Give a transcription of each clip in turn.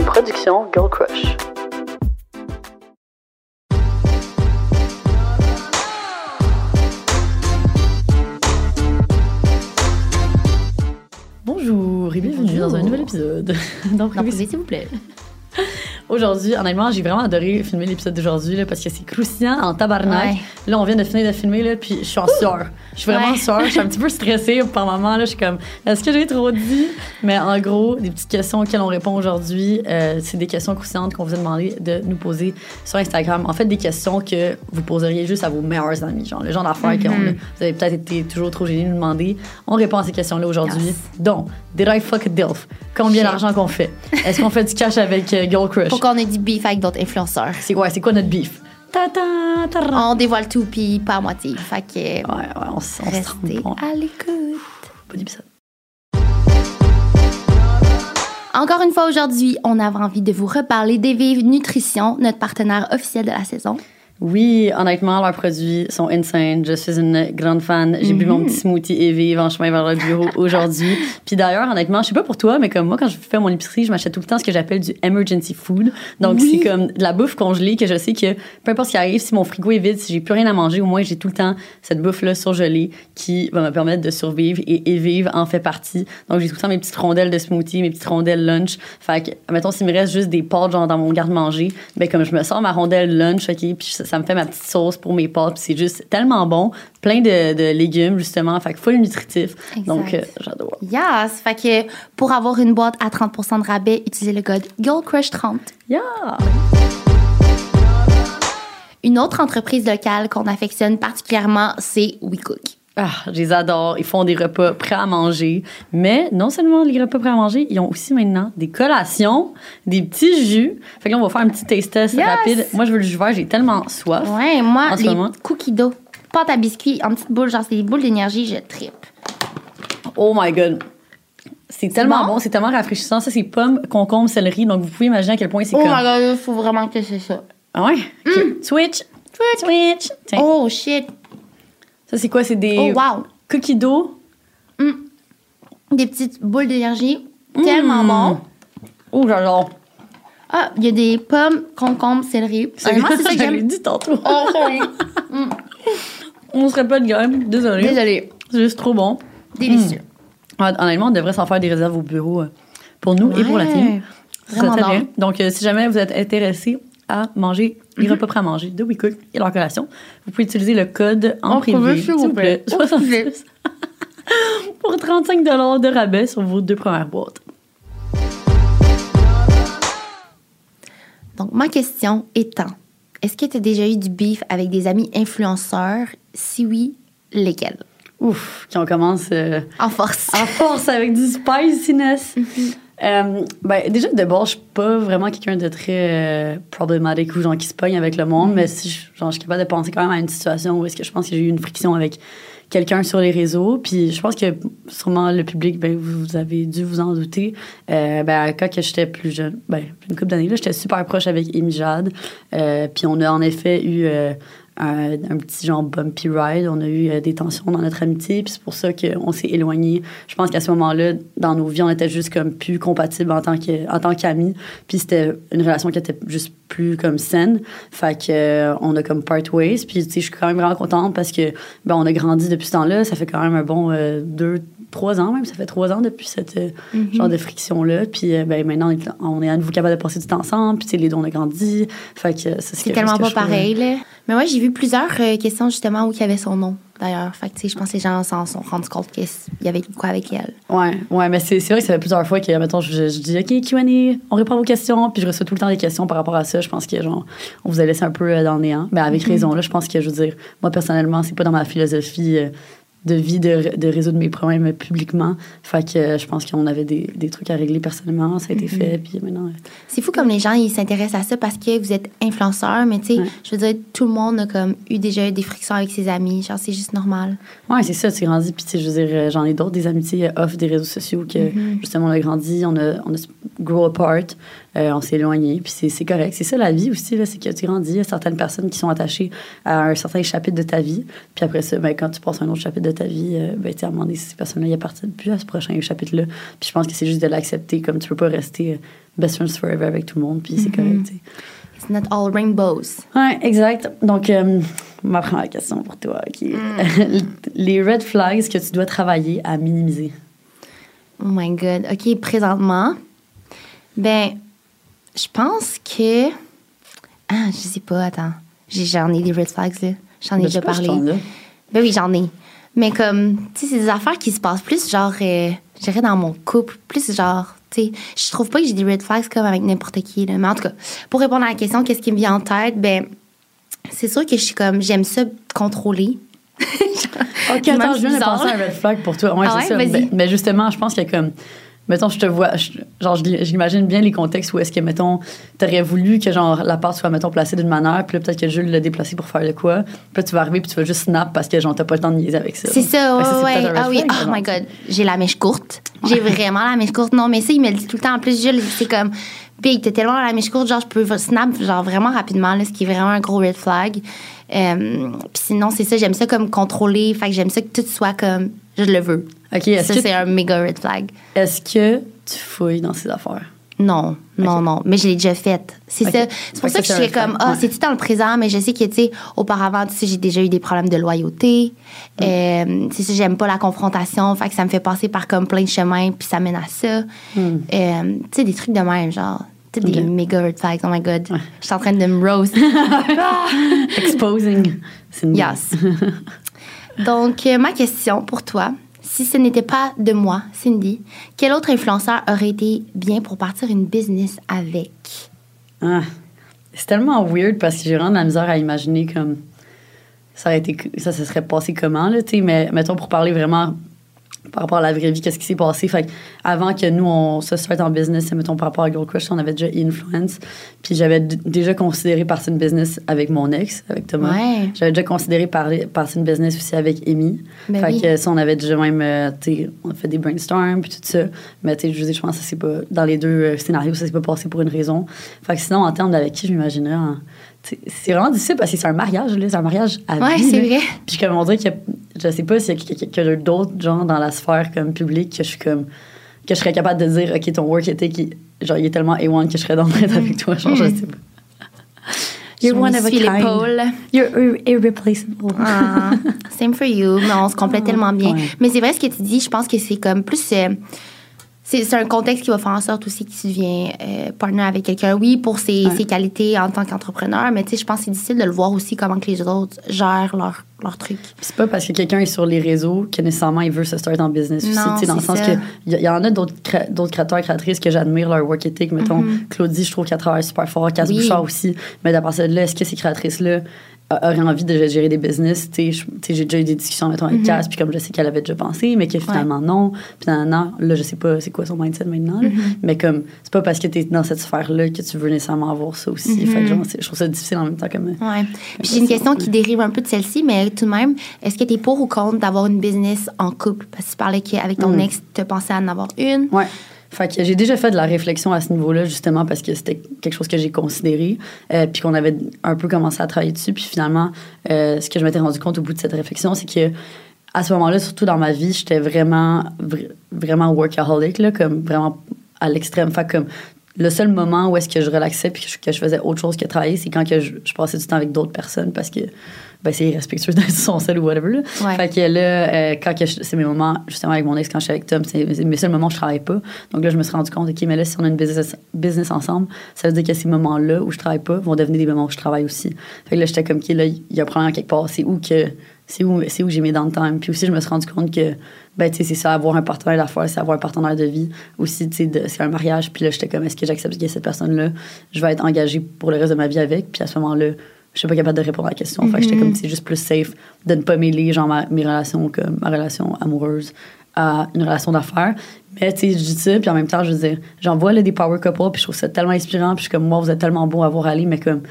Une production Girl Crush. Bonjour et bienvenue dans un nouvel épisode privé, s'il vous plaît. Aujourd'hui, honnêtement, j'ai vraiment adoré filmer l'épisode d'aujourd'hui parce que c'est croustillant en tabarnak. Ouais. Là, on vient de finir de filmer, là, puis je suis en sueur. Je suis vraiment en Ouais. sueur. Je suis un petit peu stressée par moment. Là, je suis comme, est-ce que j'ai trop dit? Mais en gros, des petites questions auxquelles on répond aujourd'hui, euh, c'est des questions croustillantes qu'on vous a demandé de nous poser sur Instagram. En fait, des questions que vous poseriez juste à vos meilleurs amis. Genre, le genre d'affaires que Mhm. vous avez peut-être été toujours trop gênés de nous demander. On répond à ces questions-là aujourd'hui. Yes. Donc, did I fuck a DILF? Combien d'argent qu'on fait? Est-ce qu'on fait du cash avec euh, Girl Crush? Pourquoi on a dit beef avec d'autres influenceurs? C'est quoi, c'est quoi notre beef? Ta ta ta ra. On dévoile tout, puis pas à moitié. Fait que Ouais, ouais, on, on se trompe à l'écoute. Bon épisode. Encore une fois aujourd'hui, on avait envie de vous reparler des Vives Nutrition, notre partenaire officiel de la saison. Oui, honnêtement, leurs produits sont insane. Je suis une grande fan. J'ai bu mon petit smoothie et vive en chemin vers le bureau aujourd'hui. Puis d'ailleurs, honnêtement, je sais pas pour toi, mais comme moi, quand je fais mon épicerie, je m'achète tout le temps ce que j'appelle du emergency food. Donc, Oui. c'est comme de la bouffe congelée que je sais que peu importe ce qui arrive, si mon frigo est vide, si j'ai plus rien à manger, au moins j'ai tout le temps cette bouffe-là surgelée qui va me permettre de survivre et, vivre en fait partie. Donc, j'ai tout le temps mes petites rondelles de smoothie, mes petites rondelles lunch. Fait que, mettons, s'il me reste juste des pâtes genre dans mon garde-manger, ben comme je me sors ma rondelle lunch, OK, puis ça, me fait ma petite sauce pour mes pâtes, c'est juste tellement bon, plein de, de légumes justement, fait que full nutritif. Exact. Donc euh, j'adore. Yes! Fait que pour avoir une boîte à 30% de rabais, utilisez le code GIRLCRUSH30. Yeah. Une autre entreprise locale qu'on affectionne particulièrement, c'est WeCook. Ah, je les adore. Ils font des repas prêts à manger. Mais non seulement les repas prêts à manger, ils ont aussi maintenant des collations, des petits jus. Fait que là, on va faire un petit taste test Yes! rapide. Moi, je veux le jus vert, j'ai tellement soif. Ouais, moi, En ce les moment. cookies dough, pâte à biscuits en petites boules, genre c'est des boules d'énergie, je tripe. Oh my god. C'est tellement bon? bon, c'est tellement rafraîchissant. Ça, c'est pommes, concombre, céleri. Donc, vous pouvez imaginer à quel point c'est Oh comme. my god, il faut vraiment que c'est ça. Ah ouais? Ok. Switch. Switch. Tiens. Oh shit. Ça, c'est quoi? C'est des Oh wow. cookies d'eau? Des petites boules d'énergie, tellement bon. Oh, j'adore. Ah, il y a des pommes, concombres, céleri. Honnêtement, c'est ça que j'aime. dit tantôt. Oh, sorry. On se répète, gamme. Désolée. Désolée. C'est juste trop bon. Délicieux. Ouais, honnêtement, on devrait s'en faire des réserves au bureau euh, pour nous et pour la team. Ça serait Vraiment bien. Donc, euh, si jamais vous êtes intéressé à manger les repas prêts à manger de WeCook et leur collation, vous pouvez utiliser le code en, En privé, s'il vous plaît. En 66 pour 35 de rabais sur vos deux premières boîtes. Donc, ma question étant est-ce que tu as déjà eu du beef avec des amis influenceurs? Si oui, lesquels? Ouf, quand on commence euh, En force. en force avec du spiciness. Euh, ben, déjà, de bord, je suis pas vraiment quelqu'un de très euh, problématique ou genre qui se pogne avec le monde, mais si genre, je suis capable de penser quand même à une situation où est-ce que je pense que j'ai eu une friction avec quelqu'un sur les réseaux. Puis je pense que sûrement le public, ben, vous, avez dû vous en douter. Euh, ben, quand j'étais plus jeune, ben, une couple d'années, j'étais super proche avec Amy Jade. Euh, puis on a en effet eu euh, un, un petit genre bumpy ride. On a eu euh, des tensions dans notre amitié. Puis c'est pour ça qu'on s'est éloignés. Je pense qu'à ce moment-là, dans nos vies, on était juste comme plus compatibles en tant que- en tant qu'amis. Puis c'était une relation qui était juste plus comme saine. Fait que euh, on a comme part ways. Puis tu sais, je suis quand même vraiment contente parce que ben on a grandi depuis ce temps-là. Ça fait quand même un bon euh, deux, trois ans même. Ça fait trois ans depuis cette euh, genre de friction-là. Puis euh, ben maintenant, on est, à nouveau capable de passer du temps ensemble. Puis les deux, on a grandi. Fait que C'est tellement chose que pas je pareil, là. Mais moi, j'ai vu plusieurs euh, questions, justement, où il y avait son nom, d'ailleurs. Fait que, tu sais, je pense que les gens s'en sont rendus compte qu'il y avait quoi avec elle. Ouais, ouais, mais c'est vrai que ça fait plusieurs fois que, mettons, je, je dis, OK, Q&A, on répond à vos questions, puis je reçois tout le temps des questions par rapport à ça. Je pense que, genre, on vous a laissé un peu euh, dans le néant. Mais avec raison, là, je pense que, je veux dire, moi, personnellement, c'est pas dans ma philosophie euh, de vie de, de résoudre mes problèmes publiquement. Fait que euh, je pense qu'on avait des, des trucs à régler personnellement, ça a été fait, puis maintenant... euh, C'est fou comme les gens, ils s'intéressent à ça parce que vous êtes influenceur, mais tu sais, Ouais. je veux dire, tout le monde a comme eu déjà eu des frictions avec ses amis. Genre, c'est juste normal. Ouais, c'est ça, tu grandis. Puis, tu sais, je veux dire, euh, j'en ai d'autres, des amitiés off des réseaux sociaux que, justement, on a grandi, on a, on a grow apart, euh, on s'est éloigné, puis c'est, c'est correct. C'est ça la vie aussi, là, c'est que tu grandis, il y a certaines personnes qui sont attachées à un certain chapitre de ta vie, puis après ça, ben, quand tu passes à un autre chapitre de ta vie, euh, ben, tu à un moment donné, ces personnes-là, ils appartiennent plus à ce prochain chapitre-là. Puis je pense que c'est juste de l'accepter, comme tu peux pas rester euh, best friends forever avec tout le monde, puis c'est correct, tu sais. It's not all rainbows. Ouais, exact. Donc, euh, ma première question pour toi, OK. Les red flags que tu dois travailler à minimiser. Oh my God. OK, présentement, ben, je pense que. Ah, je sais pas, attends. J'ai- J'en ai des red flags, là. J'en ai Ben, déjà parlé. Ben oui, j'en ai. Mais comme, tu sais, c'est des affaires qui se passent plus, genre, euh, je dirais dans mon couple, plus genre, tu sais, je trouve pas que j'ai des red flags comme avec n'importe qui, là. Mais en tout cas, pour répondre à la question, qu'est-ce qui me vient en tête? Ben, c'est sûr que je suis comme, j'aime ça contrôler. Ok, attends, je viens de penser à un red flag pour toi. Ouais, Ah c'est ouais? ça. Vas-y. Ben- Mais justement, je pense qu'il y a comme. Mettons, je te vois. je- genre, l'imagine bien les contextes où est-ce que, mettons, t'aurais voulu que, genre, la part soit, mettons, placée d'une manière, puis là, peut-être que Jules l'a déplacé pour faire de quoi. Puis là, tu vas arriver, puis tu vas juste snap parce que, genre, t'as pas le temps de niaiser avec ça. C'est ça, ouais, c'est ouais. Ah oui, oh my God. J'ai la mèche courte. J'ai vraiment la mèche courte. Non, mais ça, il me le dit tout le temps. En plus, Jules, c'est comme, Big, t'as tellement la mèche courte, genre, je peux snap, genre, vraiment rapidement, là, ce qui est vraiment un gros red flag. Euh, Puis sinon, c'est ça, j'aime ça comme contrôler. Fait que j'aime ça que tout soit comme, je le veux. Ok, Ça, c'est un méga red flag. est-ce que tu fouilles dans ces affaires? Non, non, non. Mais je l'ai déjà faite. C'est ça. C'est pour ça que je suis comme, ah, Ouais. c'est-tu dans le présent, mais je sais que, tu sais, auparavant, tu sais, j'ai déjà eu des problèmes de loyauté. Mm. Euh, c'est ça, j'aime pas la confrontation. Fait que ça me fait passer par comme plein de chemins, puis ça mène à ça. Mm. Euh, tu sais, des trucs de même, genre. Tu sais, des méga red flags. Oh my God. Je suis en train de me roast. Exposing. C'est une Yes. Donc, euh, ma question pour toi, si ce n'était pas de moi, Cindy, quel autre influenceur aurait été bien pour partir une business avec? Ah, c'est tellement weird parce que j'ai vraiment de la misère à imaginer comme ça été ça se serait passé comment là, mais mettons pour parler vraiment par rapport à la vraie vie, qu'est-ce qui s'est passé. Fait que avant que nous, on se start en business, mettons par rapport à Girl Crush, on avait déjà Influence. Puis j'avais déjà considéré partir une business avec mon ex, avec Thomas. Ouais. J'avais déjà considéré parler- partir une business aussi avec Amy. Ben fait oui. que ça, on avait déjà même, euh, tu on a fait des brainstorms puis tout ça. Mais tu sais, je je pense que ça c'est pas, dans les deux euh, scénarios, ça s'est pas passé pour une raison. Fait que sinon, en termes d'avec qui je tu sais, c'est vraiment difficile parce que c'est un mariage, là, c'est un mariage à Ouais, vie, c'est vrai. Puis comme on dirait que je sais pas s'il y a d'autres gens dans la sphère comme publique que je suis comme que je serais capable de dire OK ton work ethic il, genre il est tellement A1 que je serais dans le train avec toi genre je sais pas. You're Je one of a kind. You're ir- irreplaceable. Ah, same for you. Mais on se complète tellement bien. ouais. Mais c'est vrai ce que tu dis. Je pense que c'est comme plus. euh, c'est c'est un contexte qui va faire en sorte aussi que tu deviens euh, partner avec quelqu'un. Oui, pour ses, Ouais. ses qualités en tant qu'entrepreneur, mais tu sais, je pense que c'est difficile de le voir aussi comment que les autres gèrent leur, leur truc. C'est pas parce que quelqu'un est sur les réseaux que nécessairement il veut se start en business aussi, Non, tu sais, dans le sens ça. que il y, y en a d'autres cré- d'autres créateurs créatrices que j'admire leur work ethic mettons Claudie je trouve qu'elle travaille super fort Cass Mm-hmm. Oui. Bouchard aussi mais d'après ça là est-ce que ces créatrices là auraient envie de gérer des business tu tu j'ai déjà eu des discussions mettons Mm-hmm. avec Cass puis comme je sais qu'elle avait déjà pensé mais que finalement non puis non là je sais pas c'est quoi son mindset maintenant là. Mm-hmm. mais comme c'est pas parce que t'es dans cette sphère là que tu veux nécessairement avoir ça aussi Mm-hmm. fait que genre, c'est- je trouve ça difficile en même temps comme Ouais. Puis j'ai une question qui dérive un peu de celle-ci, mais tout de même, est-ce que tu es pour ou contre d'avoir une business en couple? Parce que tu parlais qu'avec ton Mm. ex, tu pensais à en avoir une. Ouais. Fait que j'ai déjà fait de la réflexion à ce niveau-là, justement, parce que c'était quelque chose que j'ai considéré, euh, puis qu'on avait un peu commencé à travailler dessus. Puis finalement, euh, ce que je m'étais rendu compte au bout de cette réflexion, c'est que à ce moment-là, surtout dans ma vie, j'étais vraiment, vr- vraiment workaholic, là, comme vraiment à l'extrême. Fait comme le seul moment où est-ce que je relaxais puis que je, que je faisais autre chose que travailler, c'est quand que je, je passais du temps avec d'autres personnes parce que ben, c'est irrespectueux d'être son seul ou whatever. Là. Ouais. Fait que là, euh, quand c'est mes moments, justement, avec mon ex, quand je suis avec Tom, c'est c'est mes seuls moments où je travaille pas. Donc là, je me suis rendu compte, OK, mais là, si on a une business, business ensemble, ça veut dire que ces moments-là où je travaille pas vont devenir des moments où je travaille aussi. Fait que là, j'étais comme, OK, là, il y a un problème quelque part. C'est où que. C'est où, c'est où j'ai mes downtime. Puis aussi, je me suis rendu compte que, ben, tu sais, c'est ça, avoir un partenaire d'affaires, c'est avoir un partenaire de vie. Aussi, tu sais, c'est un mariage. Puis là, j'étais comme, est-ce que j'accepte que cette personne-là, je vais être engagée pour le reste de ma vie avec? Puis à ce moment-là, je suis pas capable de répondre à la question. Fait que j'étais comme, c'est juste plus safe de ne pas mêler, genre, ma- mes relations, comme ma relation amoureuse à une relation d'affaires. Mais, tu sais, je dis ça, puis en même temps, je veux dire, j'en vois là, des power couples, puis je trouve ça tellement inspirant, puis je suis comme, moi, vous êtes tellement beau à voir aller, mais comme,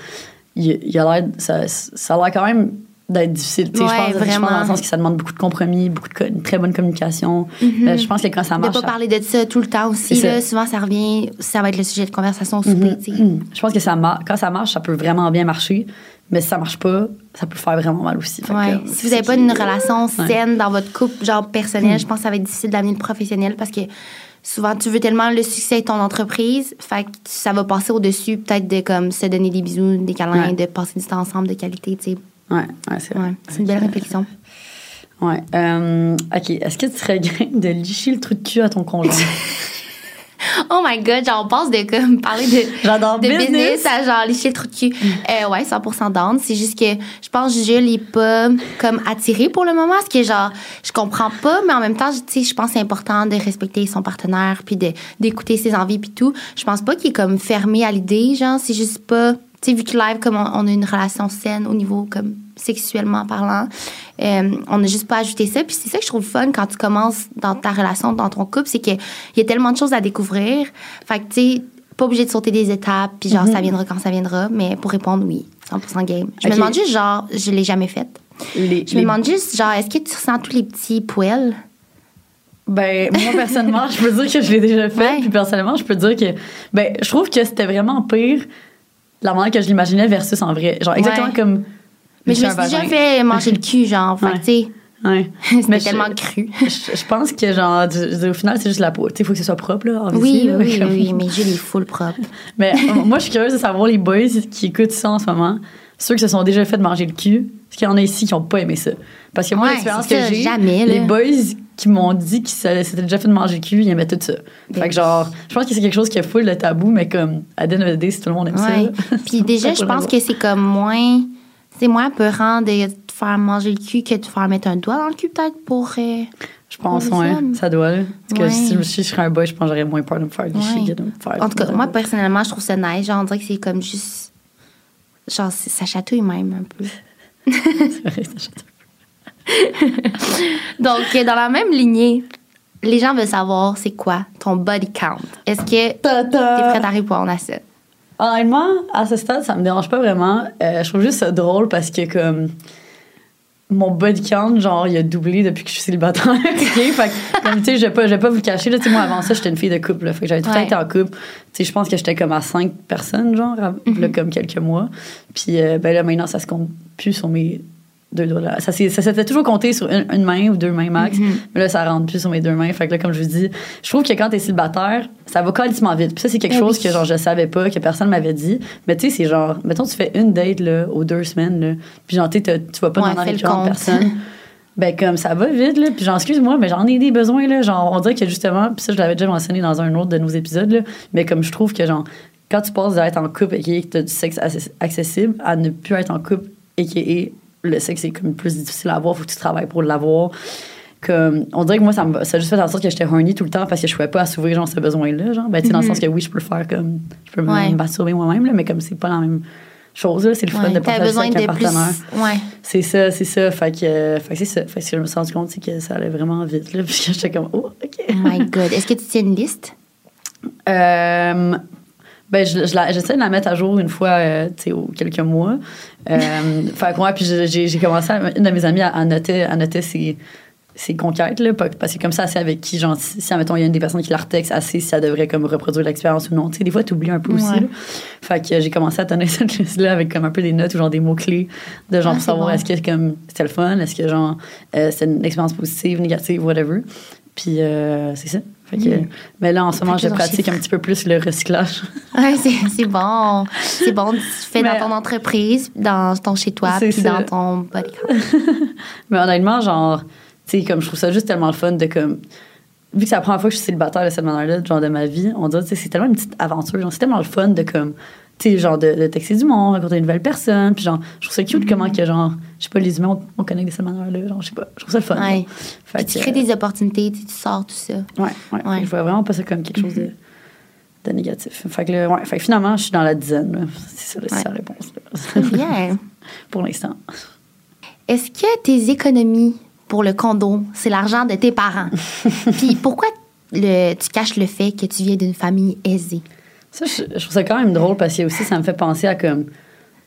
il, il a l'air, ça, ça a l'air quand même d'être difficile. Ouais, je, pense, vraiment. dans le sens que ça demande beaucoup de compromis, beaucoup de une très bonne communication. Euh, je pense que quand ça De marche. pas ça- parler de ça tout le temps aussi. Là, souvent, ça revient, ça va être le sujet de conversation au souper. tu sais. Mm. Je pense que ça quand ça marche, ça peut vraiment bien marcher. Mais si ça marche pas, ça peut faire vraiment mal aussi. Que, Si vous n'avez pas une relation Ouais. saine dans votre couple, genre personnel, je pense que ça va être difficile d'amener le professionnel parce que souvent, tu veux tellement le succès de ton entreprise, fait que ça va passer au-dessus peut-être de comme se donner des bisous, des câlins, Ouais. de passer du temps ensemble de qualité, tu sais. Ouais, ouais, c'est vrai. Ouais, c'est une belle réflexion. Ouais. Euh, OK. Est-ce que tu serais game de licher le trou de cul à ton conjoint? Oh my god, genre, on passe de comme parler de, J'adore de business. business. à genre licher le trou de cul. Euh, ouais, 100% down. C'est juste que je pense que Jules est pas comme attiré pour le moment. Parce que genre, je comprends pas, mais en même temps, tu sais, je pense que c'est important de respecter son partenaire puis de, d'écouter ses envies puis tout. Je pense pas qu'il est comme fermé à l'idée, genre, c'est juste pas. Tu sais, vu que live, comme on, on a une relation saine au niveau comme sexuellement parlant, euh, on n'a juste pas ajouté ça. Puis c'est ça que je trouve fun quand tu commences dans ta relation, dans ton couple, c'est qu'il y a tellement de choses à découvrir. Fait que, tu sais, pas obligé de sauter des étapes, puis genre, ça viendra quand ça viendra. Mais pour répondre, oui, 100% game. Je me demande juste, genre, je l'ai jamais faite. Les- Je me les- demande juste, genre, est-ce que tu ressens tous les petits poils? Ben, moi, personnellement, je peux dire que je l'ai déjà fait. Ouais. Puis, personnellement, je peux dire que, ben, je trouve que c'était vraiment pire la manière que je l'imaginais versus en vrai. Genre, exactement Ouais. comme. Mais je me suis déjà fait manger le cul, genre. Que, Ouais. tu sais, Ouais. c'était je- tellement cru. Je, je pense que, genre, au final, c'est juste la peau. Tu sais, il faut que ce soit propre, là. Oui, oui, oui, comme- oui, mais Jules est full propre. Mais euh, moi, je suis curieuse de savoir les boys qui écoutent ça en ce moment. Ceux qui se sont déjà fait manger le cul. Parce qu'il y en a ici qui n'ont pas aimé ça? Parce que moi, Ouais, l'expérience que j'ai, les boys qui m'ont dit qu'ils s'étaient déjà fait manger le cul, ils aimaient tout ça. Fait que genre, je pense que c'est quelque chose qui est full le tabou, mais comme, à the end si tout le monde aime Ouais. ça. Puis déjà, je pense que c'est comme moins. C'est moins peurant de te faire manger le cul que de te faire mettre un doigt dans le cul, peut-être, pour. euh, Je pense, Pour ouais, ça doit. là. Parce que si, je- si je serais un boy, je pense que j'aurais moins peur de me faire licher que de me faire. En tout cas, moi, le- personnellement, je trouve ça nice. Genre, on dirait que c'est comme juste. Genre, ça chatouille même un peu. C'est vrai, ça chante. Donc, euh, dans la même lignée, les gens veulent savoir c'est quoi ton body count. Est-ce que t'es prête à répondre à ça? Honnêtement, à ce stade, ça me dérange pas vraiment. Euh, je trouve juste ça drôle parce que comme mon body count, genre, il a doublé depuis que je suis célibataire. Fait que, comme, tu sais, je vais pas, je vais pas vous le cacher. Là, tu sais, moi, avant ça, j'étais une fille de couple. Là, fait que j'avais tout le temps été en couple. Tu sais, je pense que j'étais comme à cinq personnes, genre, à- là, comme quelques mois. Puis, euh, ben là, maintenant, ça se compte plus sur mes deux doigts. Là. Ça, ça s'était toujours compté sur une, une main ou deux mains max. Mais là, ça rentre plus sur mes deux mains. Fait que là, comme je vous dis, je trouve que quand t'es célibataire, ça va calissement vite. Puis ça, c'est quelque Ah chose que, genre, je savais pas, que personne m'avait dit. Mais tu sais, c'est genre, mettons, tu fais une date, là, aux deux semaines, là. Puis genre, tu tu vas pas Ouais, demander fais avec le 40 compte. personnes. Ben, comme ça va vite, là. Puis, genre, excuse-moi, mais j'en ai des besoins, là. Genre, on dirait que justement, puis ça, je l'avais déjà mentionné dans un autre de nos épisodes, là. Mais comme je trouve que, genre, quand tu passes d'être en couple et que tu as du sexe access- accessible à ne plus être en couple et que le sexe est comme plus difficile à avoir, faut que tu travailles pour l'avoir. Comme, on dirait que moi, ça, me, ça a juste fait en sorte que j'étais horny tout le temps parce que je pouvais pas assouvir, genre, ce besoin-là. Genre, ben, sais, dans le sens que oui, je peux le faire comme. Je peux Ouais. me masturber moi-même, là, mais comme c'est pas la même chose, là. C'est le fun Ouais, de partager besoin avec un plus. partenaire. Ouais. C'est ça, c'est ça. Fait que, euh, fait que c'est ça. Fait que ce que je me suis rendu compte, c'est que ça allait vraiment vite. Là, puis j'étais comme, oh, OK. Oh my God. Est-ce que tu tiens une liste? Euh, ben, je, je j'essaie de la mettre à jour une fois, euh, tu sais, aux quelques mois. Euh, fait que, ouais, puis j'ai, commencé, à- une de mes amies, à, à noter, à noter ses, ses conquêtes, là, parce que comme ça, c'est avec qui, genre, si, si, admettons, il y a une des personnes qui la retexte assez, si ça devrait, comme, reproduire l'expérience ou non. Tu sais, des fois, tu oublies un peu aussi, Ouais. là. Fait que euh, j'ai commencé à tenir cette liste-là avec, comme, un peu des notes ou, genre, des mots-clés de, genre, Ah, pour c'est savoir bon. est-ce que, comme, c'était le fun, est-ce que, genre, euh, c'était une expérience positive, négative, whatever. Puis, euh, c'est ça. Fait que, Mm. Mais là, en ce moment, je pratique un petit peu plus le recyclage. Ouais, c'est, bon. C'est bon. Tu fais Mais- dans ton entreprise, dans ton chez-toi, puis ça. dans ton body. Mais honnêtement, genre, tu sais, comme je trouve ça juste tellement le fun de comme. Vu que c'est la première fois que je suis célibataire de cette manière-là, genre de ma vie, on dirait, c'est tellement une petite aventure. Genre, c'est tellement le fun de comme. Tu sais, genre, de, de texter du monde, rencontrer une nouvelle personne. Puis, genre, je trouve ça cute comment que, genre, je sais pas, les humains, on, on connecte de cette manière-là. Genre, je sais pas, je trouve ça le fun. Ouais. Fait tu crées des opportunités, tu, sors tout ça. Ouais, ouais. Ouais. Je vois vraiment pas ça comme quelque chose de, de négatif. Fait que, là, ouais, fait que finalement, je suis dans la dizaine. C'est ça, Ouais. la réponse. Bien. Pour l'instant. Est-ce que tes économies pour le condo, c'est l'argent de tes parents? Puis pourquoi le, tu caches le fait que tu viens d'une famille aisée? Ça, je, je trouve ça quand même drôle parce que aussi, ça me fait penser à comme.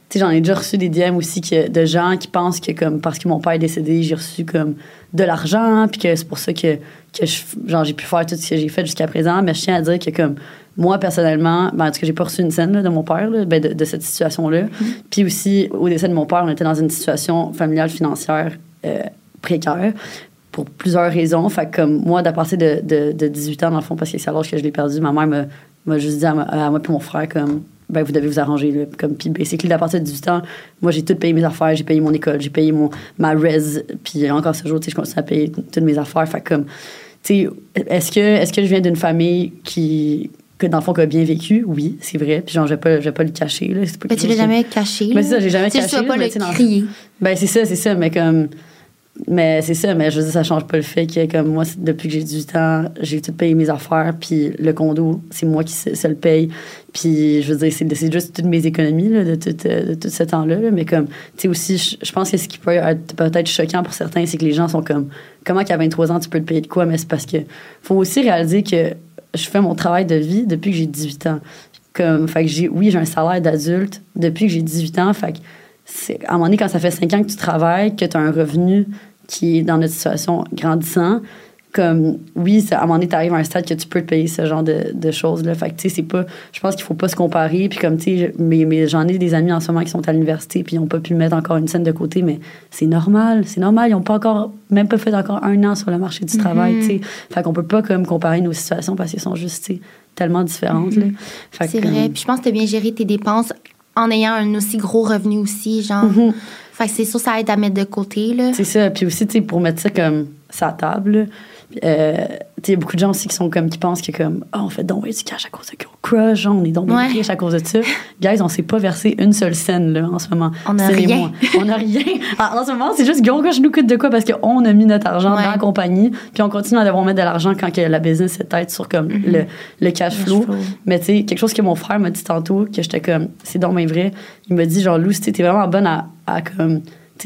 Tu sais, j'en ai déjà reçu des DM aussi que, de gens qui pensent que, comme, parce que mon père est décédé, j'ai reçu, comme, de l'argent, puis que c'est pour ça que, que je- genre, j'ai pu faire tout ce que j'ai fait jusqu'à présent. Mais je tiens à dire que, comme, moi, personnellement, ben, en tout cas, j'ai pas reçu une scène là, de mon père, là, ben, de, de cette situation-là. Puis aussi, au décès de mon père, on était dans une situation familiale, financière euh, précaire pour plusieurs raisons. Fait que, comme moi, d'à partir de, de, de 18 ans, dans le fond, parce que c'est à l'âge que je l'ai perdu, ma mère m'a- m'a juste dit à, ma- à moi et mon frère, comme, ben, vous devez vous arranger. Là. Comme, puis, basically, d'à partir de 18 ans, moi, j'ai tout payé mes affaires, j'ai payé mon école, j'ai payé mon, ma res, puis encore ce jour, tu sais, je continue à payer toutes mes affaires. Fait comme, tu sais, est-ce que, est-ce que je viens d'une famille qui, que dans le fond, qui a bien vécu? Oui, c'est vrai. Puis, genre, je vais pas, je vais pas le cacher. Là. Pas Mais tu l'as jamais caché. Mais c'est ça, j'ai jamais caché, Tu vas pas mais le crier. ben, c'est ça, c'est ça, mais comme. Mais c'est ça, mais je veux dire, ça change pas le fait que, comme moi, depuis que j'ai 18 ans, j'ai tout payé mes affaires, puis le condo, c'est moi qui se, le paye. Puis, je veux dire, c'est juste toutes mes économies là, de, tout, euh, de tout ce temps-là. là. Mais comme, tu sais, aussi, je, pense que ce qui peut être peut-être choquant pour certains, c'est que les gens sont comme, comment qu'à 23 ans, tu peux te payer de quoi? Mais c'est parce que faut aussi réaliser que je fais mon travail de vie depuis que j'ai 18 ans. Comme, fait que j'ai, oui, j'ai un salaire d'adulte depuis que j'ai 18 ans. Fait que à un moment donné, quand ça fait 5 ans que tu travailles, que tu as un revenu qui est dans notre situation grandissant, comme, oui, ça- à un moment donné, tu arrives à un stade que tu peux te payer ce genre de, de choses-là. Fait que, tu sais, c'est pas, je pense qu'il faut pas se comparer. Puis, comme, tu sais, mais, mais j'en ai des amis en ce moment qui sont à l'université, puis ils n'ont pas pu mettre encore une scène de côté, mais c'est normal, c'est normal. Ils n'ont pas encore, même pas fait encore un an sur le marché du travail, tu sais. Fait qu'on peut pas, comme, comparer nos situations parce qu'elles sont juste, tellement différentes. Fait C'est vrai. euh, Puis je pense que tu as bien géré tes dépenses en ayant un aussi gros revenu aussi, genre. Mhm. Fait que c'est sûr, ça aide à mettre de côté, là. C'est ça. Puis aussi, tu sais, pour mettre ça comme sa table, là, euh, tu sais, il y a beaucoup de gens aussi qui sont comme, qui pensent que comme, oh, on fait donc du cash à cause de qu'on crush, on est donc Ouais. riche à cause de ça. Guys, on s'est pas versé une seule scène, là, en ce moment. On a rien. On a rien. En, en ce moment, c'est juste Guillaume je nous coûte de quoi parce qu'on a mis notre argent Ouais. dans la compagnie, puis on continue à devoir mettre de l'argent quand que la business est tête sur comme le, le cash flow. flow. Mais tu sais, quelque chose que mon frère m'a dit tantôt, que j'étais comme, c'est donc bien vrai. Il m'a dit, genre, Lou, tu vraiment bonne à, à comme,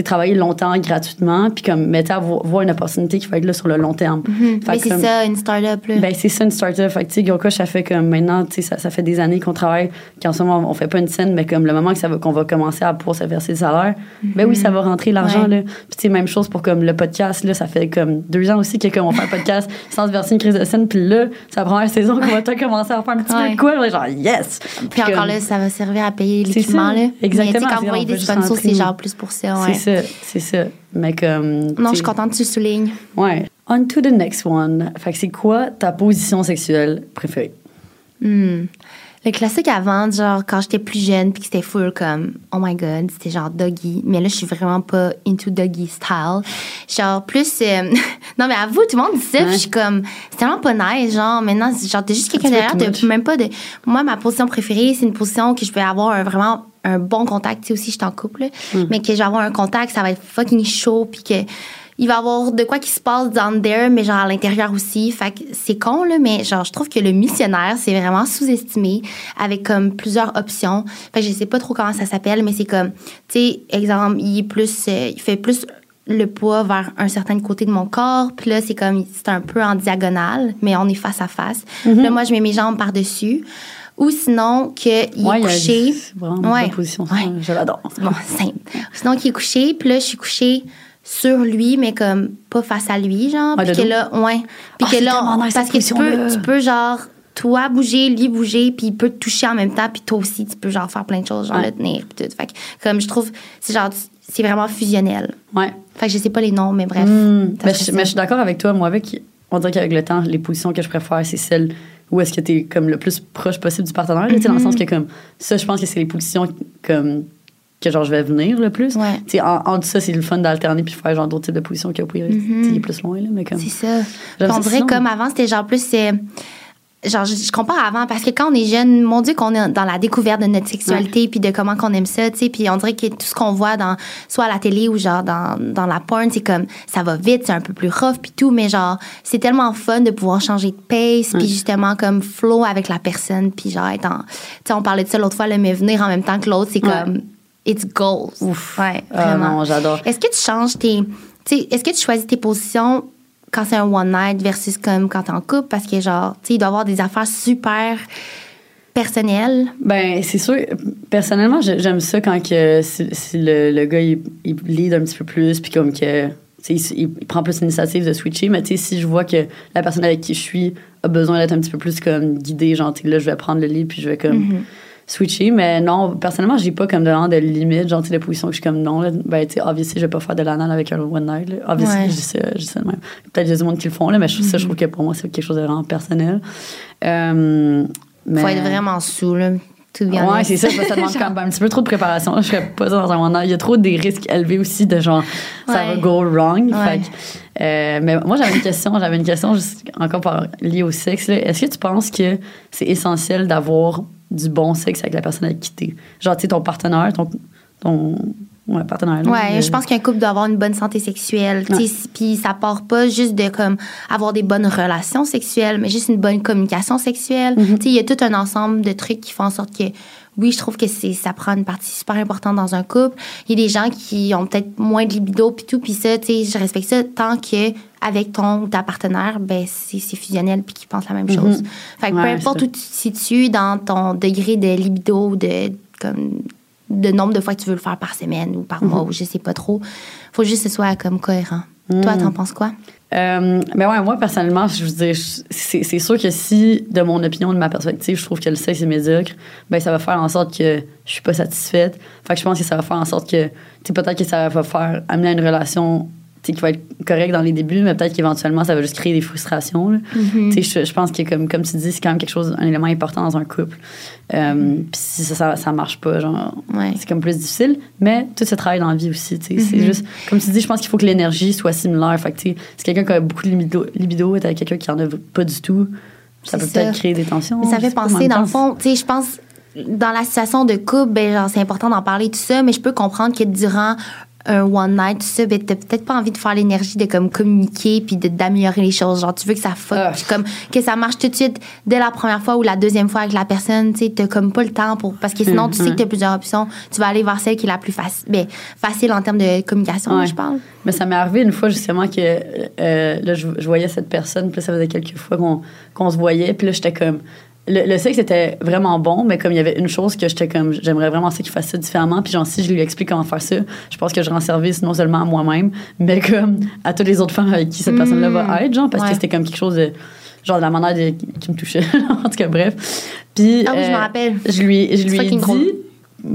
travailler longtemps gratuitement, puis comme, sais, à vo- voir une opportunité qui va être là sur le long terme. Mhm. Que c'est ça, une start-up, là. ben, c'est ça une start-up. Fait que, tu sais, Gyoka, ça fait comme maintenant, tu sais, ça, ça fait des années qu'on travaille, qu'en ce moment, on fait pas une scène, mais comme le moment que ça va, qu'on va commencer à pouvoir se verser le salaire, ben oui, ça va rentrer l'argent, Ouais. là. Puis, tu même chose pour comme le podcast, là, ça fait comme deux ans aussi que comme on fait un podcast sans se verser une crise de scène, puis là, c'est la première saison qu'on va commencer à faire un petit peu Ouais. de quoi, là, genre, yes! Puis encore comme- là, ça va servir à payer l'équipement, ça. là. Exactement, Mais quand vous voyez des sponsors, c'est genre plus pour ça, ouais. C'est ça, c'est ça. Mais comme. Non, je suis contente que tu le soulignes. Ouais. On to the next one. Fait que c'est quoi ta position sexuelle préférée? Hmm. Le classique avant, genre quand j'étais plus jeune, puis que c'était full comme oh my god, c'était genre doggy. Mais là, je suis vraiment pas into doggy style. Genre plus. euh, non, mais à vous, tout le monde dit ça, je suis comme c'est tellement pas nice. Genre maintenant, genre t'es juste quelqu'un derrière, t'as même pas de. Moi, ma position préférée, c'est une position que je vais avoir un- vraiment un bon contact. Tu sais aussi, je suis en couple, là. Hmm. mais que je vais avoir un contact, ça va être fucking chaud, puis que. Il va y avoir de quoi qui se passe down there, mais genre à l'intérieur aussi. Fait que c'est con, là, mais genre, je trouve que le missionnaire, c'est vraiment sous-estimé avec comme plusieurs options. Fait que je sais pas trop comment ça s'appelle, mais c'est comme, tu sais, exemple, il est plus, euh, il fait plus le poids vers un certain côté de mon corps. Puis là, c'est comme, c'est un peu en diagonale, mais on est face à face. Puis là, moi, je mets mes jambes par-dessus. Ou sinon, qu'il est Ouais, a- couché. C'est vraiment une Ouais. position. Ouais. Je l'adore. Bon, simple. Sinon, qui est couché, puis là, je suis couchée sur lui, mais comme pas face à lui, genre. Puis que là, ouais. Puis Ah, que là, nice, parce que tu peux, tu peux, genre, toi bouger, lui bouger, puis il peut te toucher en même temps, puis toi aussi, tu peux, genre, faire plein de choses, genre, le tenir, puis tout. Fait que, comme, je trouve, c'est genre, c'est vraiment fusionnel. Ouais. Fait que je sais pas les noms, mais bref. Hmm. Mais je, mais je suis d'accord avec toi. Moi, avec, on dirait qu'avec le temps, les positions que je préfère, c'est celles où est-ce que tu es comme le plus proche possible du partenaire. là, sais, Dans le sens que, comme, ça, je pense que c'est les positions comme, que genre, je vais venir le plus. Ouais. Tu sais, En, en tout ça, c'est le fun d'alterner puis faire genre d'autres types de positions que sais, il est plus loin, là, mais comme. C'est ça. Puis on ça, comme avant, c'était genre plus. euh, genre, je, je compare avant parce que quand on est jeune, mon Dieu, qu'on est dans la découverte de notre sexualité puis de comment qu'on aime ça, tu sais. Puis on dirait que tout ce qu'on voit dans, soit à la télé ou genre dans, dans la porn, c'est comme ça va vite, c'est un peu plus rough puis tout, mais genre, c'est tellement fun de pouvoir changer de pace puis justement comme flow avec la personne puis genre être en. Tu sais, on parlait de ça l'autre fois, le mais venir en même temps que l'autre, c'est Ouais. comme. It's goals. Ouf. Ouais, Ah vraiment. non, j'adore. Est-ce que tu changes tes. tu sais, Est-ce que tu choisis tes positions quand c'est un one night versus comme quand t'es en couple? Parce que, genre, tu sais, il doit avoir des affaires super personnel? Ben, c'est sûr. Personnellement, j'ai- j'aime ça quand que si, si le, le gars, il, il lead un petit peu plus, puis comme que. Il, il prend plus l'initiative de switcher, mais tu sais, si je vois que la personne avec qui je suis a besoin d'être un petit peu plus comme guidée, genre, là, je vais prendre le lead, puis je vais comme Mhm. Switcher. Mais non, personnellement, j'ai pas comme de, de limite, genre, tu sais, de position que je suis comme non, là, ben, tu sais, obviously, je vais pas faire de l'anal avec un one night, là. Obviously, Ouais. je ça, je de même. Peut-être qu'il y a du monde qui le font, là, mais je, ça, je trouve que pour moi, c'est quelque chose de vraiment personnel. Euh, mais... Faut être vraiment sous, là. Tout bien. Ouais, c'est ça, ça demande quand même un petit peu trop de préparation. Je ferais pas ça dans un moment. Il y a trop des risques élevés aussi de genre, ça va go wrong. Ouais. Fait que, euh, mais moi, j'avais une question, j'avais une question juste encore par, liée au sexe. Est-ce que tu penses que c'est essentiel d'avoir du bon sexe avec la personne avec qui t'es? Genre, tu sais, ton partenaire, ton, ton ouais, partenaire. là, Ouais, le- je pense qu'un couple doit avoir une bonne santé sexuelle. Puis ça part pas juste de comme avoir des bonnes relations sexuelles, mais juste une bonne communication sexuelle. Mm-hmm. Tu sais, Il y a tout un ensemble de trucs qui font en sorte que, oui, je trouve que c'est ça prend une partie super importante dans un couple. Il y a des gens qui ont peut-être moins de libido puis tout, puis ça, tu sais, je respecte ça tant que avec ton ou ta partenaire, ben c'est c'est fusionnel puis qu'ils pensent la même chose. Fait que Mm-hmm. Ouais, peu importe où tu te situes dans ton degré de libido ou de comme de nombre de fois que tu veux le faire par semaine ou par Mm-hmm. mois ou je sais pas trop. Faut juste que ce soit comme cohérent. Toi, Mm. t'en penses quoi? Euh, mais ouais, moi, personnellement, je dire, je- c'est sûr que si, de mon opinion, de ma perspective, je trouve que le sexe est médiocre, ben ça va faire en sorte que je suis pas satisfaite. Fait que je pense que ça va faire en sorte que, tu peut-être que ça va faire amener à une relation, qui va être correcte dans les débuts, mais peut-être qu'éventuellement, ça va juste créer des frustrations. là. Mm-hmm. Sais, je, je pense que, comme, comme tu dis, c'est quand même quelque chose, un élément important dans un couple. Euh, Puis si ça, ça, ça marche pas, genre, Ouais. c'est comme plus difficile, mais tout se travaille dans la vie aussi. tu sais. C'est Mhm. juste, comme tu dis, je pense qu'il faut que l'énergie soit similaire. Fait que, tu sais, si quelqu'un qui a beaucoup de libido, libido avec quelqu'un qui en a pas du tout, ça peut peut-être créer des tensions. Mais ça fait penser, dans le fond, tu sais, je pense, dans la situation de couple, ben, genre, c'est important d'en parler, tout ça, mais je peux comprendre que durant un one night, tout ça, ben, t'as peut-être pas envie de faire l'énergie de, comme, communiquer puis d'améliorer les choses. Genre, tu veux que ça fuck, Ah. puis comme, que ça marche tout de suite dès la première fois ou la deuxième fois avec la personne, tu sais, t'as comme pas le temps pour, parce que sinon, tu sais que t'as plusieurs options. Tu vas aller vers celle qui est la plus facile, ben, facile en termes de communication, Ouais. je parle. Mais ça m'est arrivé une fois justement que euh, là, je, je voyais cette personne, puis ça faisait quelques fois qu'on qu'on se voyait, puis là, j'étais comme. Le, le sexe était vraiment bon, mais comme il y avait une chose que j'étais comme, j'aimerais vraiment ça qu'il fasse ça différemment, puis genre, si je lui explique comment faire ça, je pense que je rends service non seulement à moi-même, mais comme à toutes les autres femmes avec qui cette personne-là va être, genre, parce Ouais. que c'était comme quelque chose de. Genre, de la manière de- qui, me touchait. en tout cas, bref. Puis. Ah oui, je me euh, rappelle. Je lui, je lui ai dit,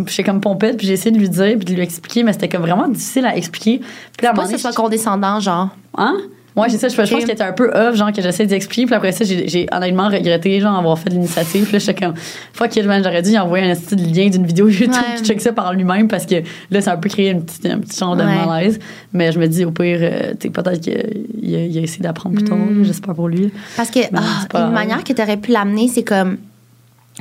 j'étais comme pompette, puis j'ai essayé de lui dire, puis de lui expliquer, mais c'était comme vraiment difficile à expliquer. Puis là, à Pas que ce soit condescendant, genre. Hein? Ouais, c'est ça. Je, je pense qu'il était un peu off, genre, que j'essaie d'expliquer. Puis après ça, j'ai honnêtement regretté, genre, avoir fait l'initiative. Puis là, j'étais comme, fuck it, man, j'aurais dû lui envoyer un petit lien d'une vidéo YouTube Ouais. qui check ça par lui-même parce que là, ça a un peu créé une petite, un petit genre de Ouais. malaise. Mais je me dis, au pire, euh, tu sais, peut-être qu'il a, il a essayé d'apprendre plus tard. Mm. J'espère pour lui. Parce que ah, une grave. manière que tu aurais pu l'amener, c'est comme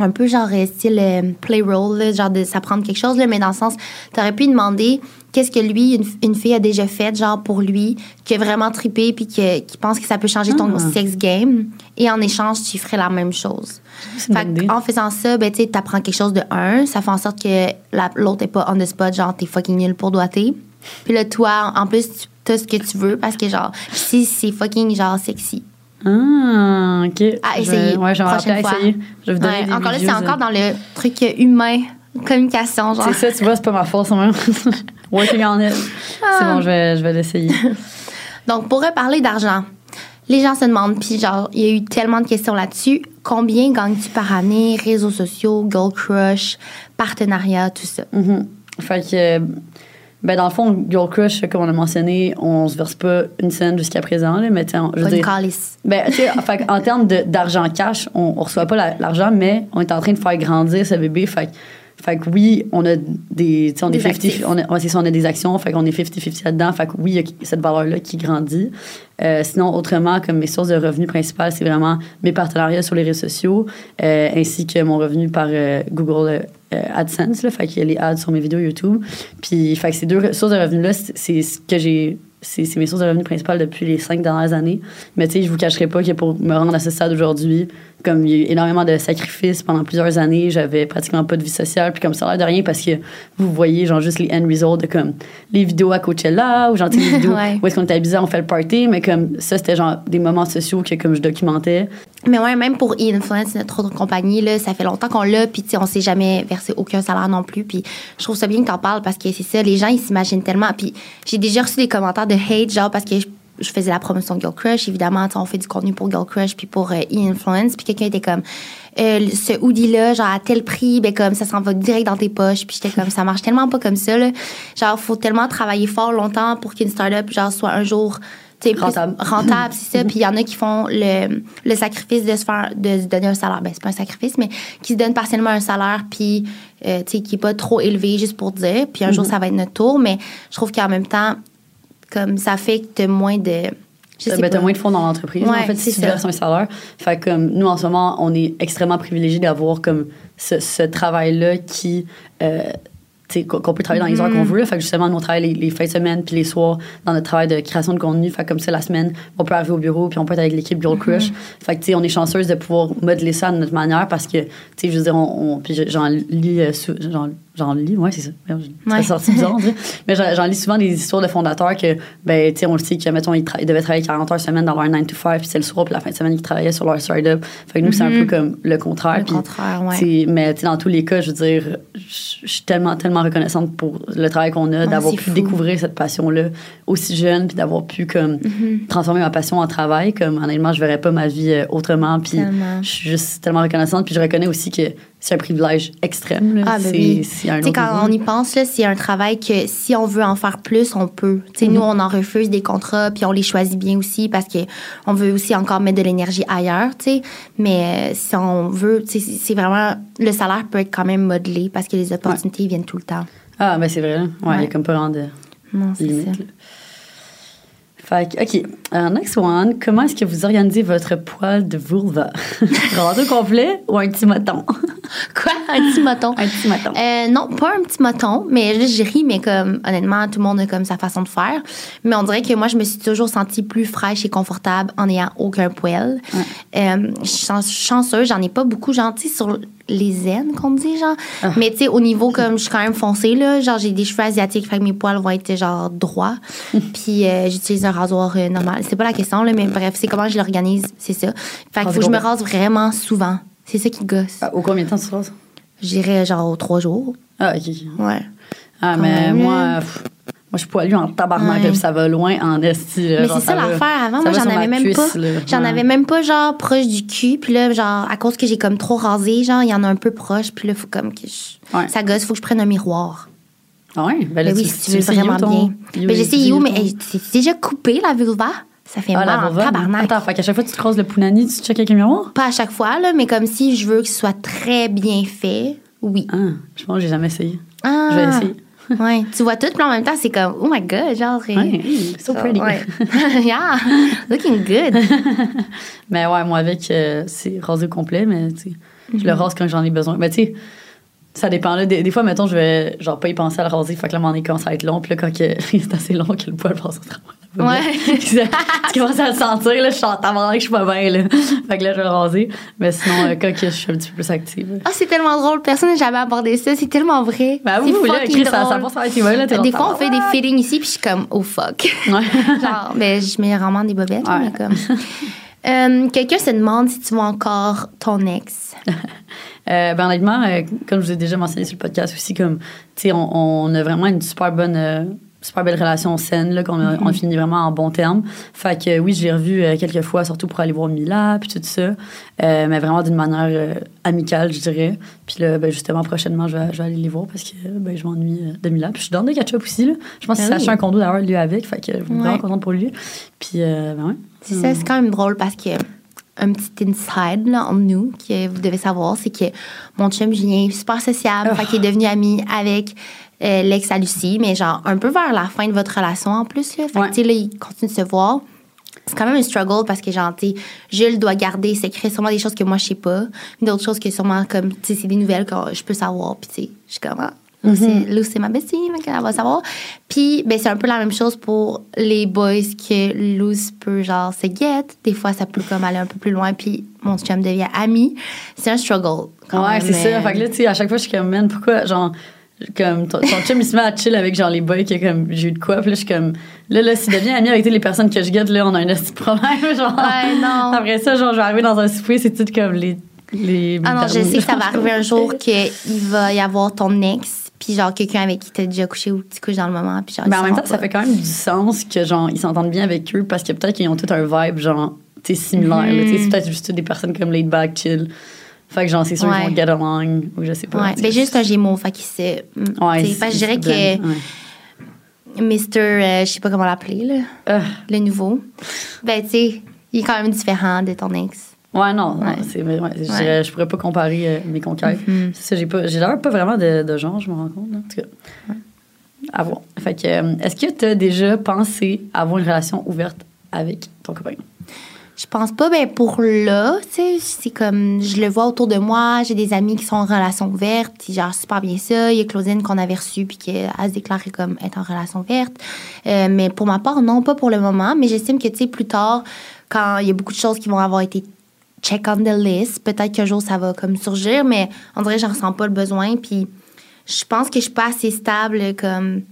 un peu genre euh, style euh, play role, là, genre de s'apprendre quelque chose, là, mais dans le sens, tu aurais pu lui demander qu'est-ce que lui, une, une fille a déjà fait, genre pour lui, qui a vraiment trippé puis qui pense que ça peut changer ton Ah. sex game. Et en échange, tu ferais la même chose. Fait en faisant ça, ben, tu apprends quelque chose de un. Ça fait en sorte que la- l'autre n'est pas on the spot, genre t'es fucking nul pour doigter. Puis là, toi, en plus, tu as ce que tu veux parce que, genre, si c'est fucking, genre, sexy. Ah, OK. À essayer. ouais, je me rappeler prochaine fois. essayer. Je vais vous donner Ouais, des encore là, c'est encore dans le truc humain, communication, genre. C'est ça, tu vois, c'est pas ma force, moi. Working on it. C'est Ah. bon, je vais, je vais l'essayer. Donc, pour reparler d'argent, les gens se demandent, puis genre, il y a eu tellement de questions là-dessus. Combien gagnes-tu par année, réseaux sociaux, Gold Crush, partenariat, tout ça? Mhm. Fait que, euh, ben dans le fond, Girl Crush, comme on a mentionné, on se verse pas une scène jusqu'à présent, là, mais on- je veux dire, ben, fait en termes d'argent cash, on, on reçoit pas la- l'argent, mais on est en train de faire grandir ce bébé. Fait, fait que oui, on a des, on est Des 50, actifs. on a, ouais, c'est ça, on a des actions, fait qu'on est 50-50 là-dedans. Fait que oui, il y a cette valeur-là qui grandit. Euh, sinon, autrement, comme mes sources de revenus principales, c'est vraiment mes partenariats sur les réseaux sociaux, euh, ainsi que mon revenu par euh, Google AdSense, là, fait qu'il y a les ads sur mes vidéos YouTube. Puis, fait que ces deux sources de revenus-là, c'est ce que j'ai. C'est mes sources de revenus principales depuis les cinq dernières années. Mais tu sais, je vous cacherai pas que pour me rendre à ce stade aujourd'hui, comme il y a eu énormément de sacrifices pendant plusieurs années, j'avais pratiquement pas de vie sociale, puis comme ça a l'air de rien parce que vous voyez genre juste les end results de comme les vidéos à Coachella ou genre les vidéos Ouais. où est-ce qu'on était habillés, on fait le party, mais comme ça c'était genre des moments sociaux que comme je documentais. Mais ouais, même pour E-Influence, notre autre compagnie, là, ça fait longtemps qu'on l'a, puis tu sais, on s'est jamais versé aucun salaire non plus. Puis je trouve ça bien que t'en parles parce que c'est ça, les gens, ils s'imaginent tellement. Puis j'ai déjà reçu des commentaires de hate, genre parce que je, je faisais la promotion de Girl Crush, évidemment, on fait du contenu pour Girl Crush, puis pour euh, E-Influence, puis quelqu'un était comme, euh, ce hoodie-là, genre à tel prix, ben comme ça s'en va direct dans tes poches. Puis j'étais comme, ça marche tellement pas comme ça, là. Genre, faut tellement travailler fort longtemps pour qu'une startup, genre, soit un jour. Rentable. rentable, c'est ça. Puis il y en a qui font le, le sacrifice de se faire, de se donner un salaire. Ben, c'est pas un sacrifice, mais qui se donnent partiellement un salaire, puis, euh, tu sais, qui est pas trop élevé juste pour dire. Puis un jour, ça va être notre tour. Mais je trouve qu'en même temps, comme ça fait que moins de. Je sais Ben, t'as moins de fonds dans l'entreprise, Ouais, en fait, si tu ça. verses un salaire. Fait que, comme nous, en ce moment, on est extrêmement privilégiés d'avoir comme ce, ce travail-là qui. euh, qu'on peut travailler dans les heures Mm-hmm. qu'on veut. là. Fait que justement, nous, on travaille les, les fins de semaine puis les soirs dans notre travail de création de contenu. Fait que comme ça, la semaine, on peut arriver au bureau puis on peut être avec l'équipe Girl Crush. Fait que, tu sais, on est chanceuse de pouvoir modeler ça de notre manière parce que, tu sais, je veux dire, on, on- puis j'en lis, euh, j'en, j'en lis, ouais, c'est ça. Ouais. sorti bizarre. Mais j'en, lis souvent des histoires de fondateurs que, ben, tu sais, on le sait que, mettons, ils, ils devaient travailler 40 heures semaine dans leur 9 to 5 puis c'est le soir puis la fin de semaine qu'ils travaillaient sur leur startup. Fait que nous, c'est un peu comme le contraire. Le contraire, ouais. mais tu sais, dans tous les cas, je veux dire, je suis tellement, tellement reconnaissante pour le travail qu'on a, d'avoir pu fou. découvrir cette passion-là aussi jeune, puis d'avoir pu comme Mm-hmm. transformer ma passion en travail. Comme honnêtement, je verrais pas ma vie euh, autrement. Puis je suis juste tellement reconnaissante. Puis je reconnais aussi que c'est un privilège extrême. là. Ah, ben oui. quand on y pense, là, c'est un travail que si on veut en faire plus, on peut. Nous, on en refuse des contrats, puis on les choisit bien aussi parce que on veut aussi encore mettre de l'énergie ailleurs, tu sais. Mais euh, si on veut, c'est vraiment... Le salaire peut être quand même modelé parce que les opportunités viennent tout le temps. Ah, ben c'est vrai. Ouais, il y a Ouais. comme pas vraiment de Non, c'est limite. ça. là. Fait que, OK. Euh, next one. Comment est-ce que vous organisez votre poil de vulva? Rendu complet ou un petit moton? Quoi? Un petit moton? un petit moton. Euh, non, pas un petit moton, mais j'ai ri, mais comme, honnêtement, tout le monde a comme sa façon de faire. Mais on dirait que moi, je me suis toujours sentie plus fraîche et confortable en n'ayant aucun poil. Euh, je suis chan- chanceuse, j'en ai pas beaucoup, genre, sais, sur les aines, qu'on dit, genre. Ah. Mais tu sais, au niveau, comme, je suis quand même foncée, là, genre, j'ai des cheveux asiatiques, fait que mes poils vont être, genre, droits. Puis euh, j'utilise un rasoir euh, normal. C'est pas la question, là, mais bref, c'est comment je l'organise, c'est ça. Fait qu'il faut que je me rase vraiment souvent. C'est ça qui gosse. Ah, au combien de temps tu te rases? Je dirais, genre, aux trois jours. Ah, OK. Ouais. Ah, Quand mais même, moi, pff, moi, je suis poilue en tabarnak, Ouais. ça va loin en esti. Mais c'est ça l'affaire. Avant, moi, j'en avais même cuisse, pas. J'en Ouais. avais même pas, genre, proche du cul. Puis là, genre, à cause que j'ai comme trop rasé, genre, il y en a un peu proche. Puis là, faut comme que je... Ouais. Ça gosse, faut que je prenne un miroir. Ah ouais? Ben là, Ben oui, tu- si tu veux vraiment bien. Ben, j'essaie où où, mais c'est déjà coupé, la vulva. Ça fait Ah, mal tabarnak. Attends, fait qu'à chaque fois que tu te creuses le punani, tu checkes avec un miroir? Pas à chaque fois, là, mais comme si je veux que ce soit très bien fait, oui. Ah, je pense que j'ai jamais essayé. Ah. Je vais essayer. Ouais, tu vois tout, puis en même temps, c'est comme, oh my god, genre. Ouais, so pretty. ouais. yeah, looking good. Mais ouais, moi, avec, euh, c'est rasé complet, mais tu sais, je le rase quand j'en ai besoin. Mais tu sais, ça dépend. Là. Des, des fois, mettons, je vais genre pas y penser à le raser. Fait que là, mon nez commence à être long. Puis là, quand que- c'est assez long que le poil passe au travers. Ouais. tu commences à le sentir, là, je suis en tabarnak, je suis pas bien, là. Fait que là, je vais le raser. Mais sinon, euh, quand que je suis un petit peu plus active. Ah, c'est tellement drôle. Personne n'a jamais abordé ça. C'est tellement vrai. Ben, c'est vous, là, Chris, ça, ça passe là. Des fois, on fait des fittings ici, puis je suis comme, oh fuck. Ouais. Genre, mais je mets vraiment des bobettes, Ouais. mais comme. Euh, Quelqu'un se demande si tu vois encore ton ex. Euh, ben honnêtement, euh, comme je vous ai déjà mentionné sur le podcast aussi, comme, on, on a vraiment une super bonne, euh, super belle relation saine, là, qu'on a, on a fini vraiment en bon terme. Fait que oui, je l'ai revu euh, quelques fois, surtout pour aller voir Mila, puis tout ça. Mais vraiment d'une manière amicale, je dirais. Puis là, ben, justement, prochainement, je vais, je vais aller les voir parce que ben, je m'ennuie de Mila. Puis je suis dans de catch-up aussi, là. Je pense Ah s'est oui. acheté un condo d'ailleurs, lui, avec. Fait que je suis vraiment contente pour lui. Puis, ben ouais. C'est ça, c'est quand même drôle parce que un petit inside là, entre nous que vous devez savoir, c'est que mon chum Julien est super sociable, fait qu'il est devenu ami avec euh, l'ex à Lucie, mais genre un peu vers la fin de votre relation en plus. Là. Fait que, Ouais. là, il continue de se voir. C'est quand même un struggle parce que, genre, tu sais, Jules doit garder secret sûrement des choses que moi, je sais pas. D'autres choses que sûrement, comme, tu sais, c'est des nouvelles que je peux savoir. Puis, tu sais, je suis comme, ah, Lou, c'est- Lou, c'est ma bestie, donc elle va savoir. Puis, ben, c'est un peu la même chose pour les boys que Lou peut, genre, se guette. Des fois, ça peut comme aller un peu plus loin, puis mon chum devient ami. C'est un struggle. quand Ouais, même, c'est ça. mais- Fait que là, tu sais, à chaque fois, je suis comme, man, pourquoi, genre, comme, ton, ton chum, il se met à chill avec, genre, les boys qui, comme, j'ai eu de quoi? Puis là, je suis comme, là, là, s'il devient ami avec toutes les personnes que je guette, là, on a un petit problème, genre. Ouais, non. Après ça, genre, je vais arriver dans un souper, c'est tout comme les. les Ah non, je sais que ça va arriver un jour qu'il va y avoir ton ex, puis genre quelqu'un avec qui t'as déjà couché ou tu couches dans le moment, puis genre. Mais ils en même temps, ça fait quand même du sens que, genre, ils s'entendent bien avec eux parce que peut-être qu'ils ont tout un vibe, genre, tu similaire. C'est peut-être juste des personnes comme laid back, chill. Fait que, genre, c'est sûr Ouais. qu'ils vont get along, ou je sais pas. Ouais, tu sais. ben juste un gémeau, fait qu'il sait. Ouais, tu sais, fait je dirais que ouais. Mr. euh, je sais pas comment l'appeler, là, Euh, le nouveau, ben tu sais, il est quand même différent de ton ex. Ouais, non, non, Ouais. c'est, ouais, je, Ouais. dirais- je pourrais pas comparer euh, mes conquêtes. Mhm. C'est ça, j'ai pas, j'ai d'ailleurs pas vraiment de, de genre, je me rends compte. là. En tout cas, à voir. Fait que, euh, est-ce que tu as déjà pensé avoir une relation ouverte avec ton copain? Je pense pas, ben pour là, tu sais, c'est comme, je le vois autour de moi, j'ai des amis qui sont en relation ouverte, ils gèrent super bien ça. Il y a Claudine qu'on avait reçue, puis qu'elle se déclarait comme être en relation ouverte. Euh, mais pour ma part, non, pas pour le moment, mais j'estime que, tu sais, plus tard, quand il y a beaucoup de choses qui vont avoir été check on the list, peut-être qu'un jour ça va comme surgir, mais on dirait que j'en ressens pas le besoin, puis je pense que je suis pas assez stable comme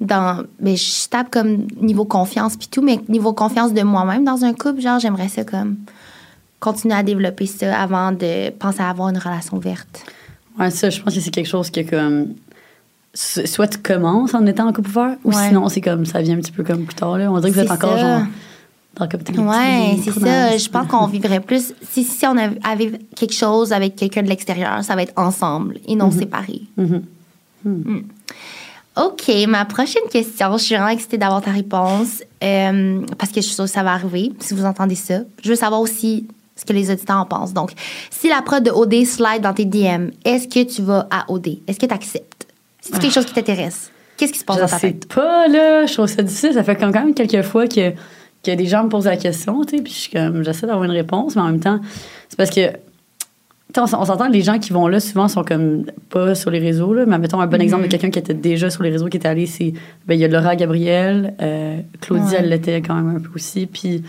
dans mais je suis stable comme niveau confiance puis tout mais niveau confiance de moi-même dans un couple genre j'aimerais ça comme continuer à développer ça avant de penser à avoir une relation ouverte Ouais, ça, je pense que c'est quelque chose que, comme, so- soit tu commences en étant en couple ouvert, ou Ouais. sinon, c'est comme, ça vient un petit peu comme plus tard, là. On dirait que vous êtes encore, ça. genre, dans comme ouais c'est ça je pense qu'on vivrait plus si, si on avait quelque chose avec quelqu'un de l'extérieur ça va être ensemble et non séparés Mhm. Mm. OK, ma prochaine question, je suis vraiment excitée d'avoir ta réponse euh, parce que je suis sûre que ça va arriver si vous entendez ça. Je veux savoir aussi ce que les auditeurs en pensent. Donc, si la prod de OD slide dans tes DM, est-ce que tu vas à OD? Est-ce que tu acceptes? C'est quelque chose qui t'intéresse? Qu'est-ce qui se passe Je dans ta sais tête? pas, là. Je trouve ça difficile. Ça fait quand même quelques fois que, que des gens me posent la question, tu sais, puis je suis comme, j'essaie d'avoir une réponse, mais en même temps, c'est parce que, tu sais, on, on s'entend que les gens qui vont là, souvent, sont comme pas sur les réseaux, là. Mais mettons un bon exemple de quelqu'un qui était déjà sur les réseaux, qui était allé, c'est, ben, il y a Laura Gabriel, euh, Claudia, Ouais. elle l'était quand même un peu aussi, puis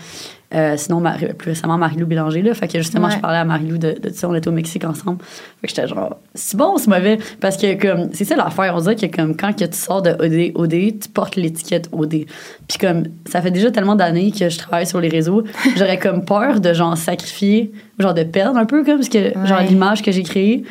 euh, sinon, Marie- plus récemment, Marie-Lou Bélanger, là. Fait que justement, Ouais. je parlais à Marie-Lou de, de ça, on était au Mexique ensemble. Fait que j'étais genre, c'est bon, c'est mauvais. Parce que, comme, c'est ça l'affaire. On dirait que, comme, quand que tu sors de OD, OD, tu portes l'étiquette OD. Puis, comme, ça fait déjà tellement d'années que je travaille sur les réseaux, j'aurais comme peur de, genre, sacrifier, genre, de perdre un peu, comme, parce que, genre, l'image que j'ai créée,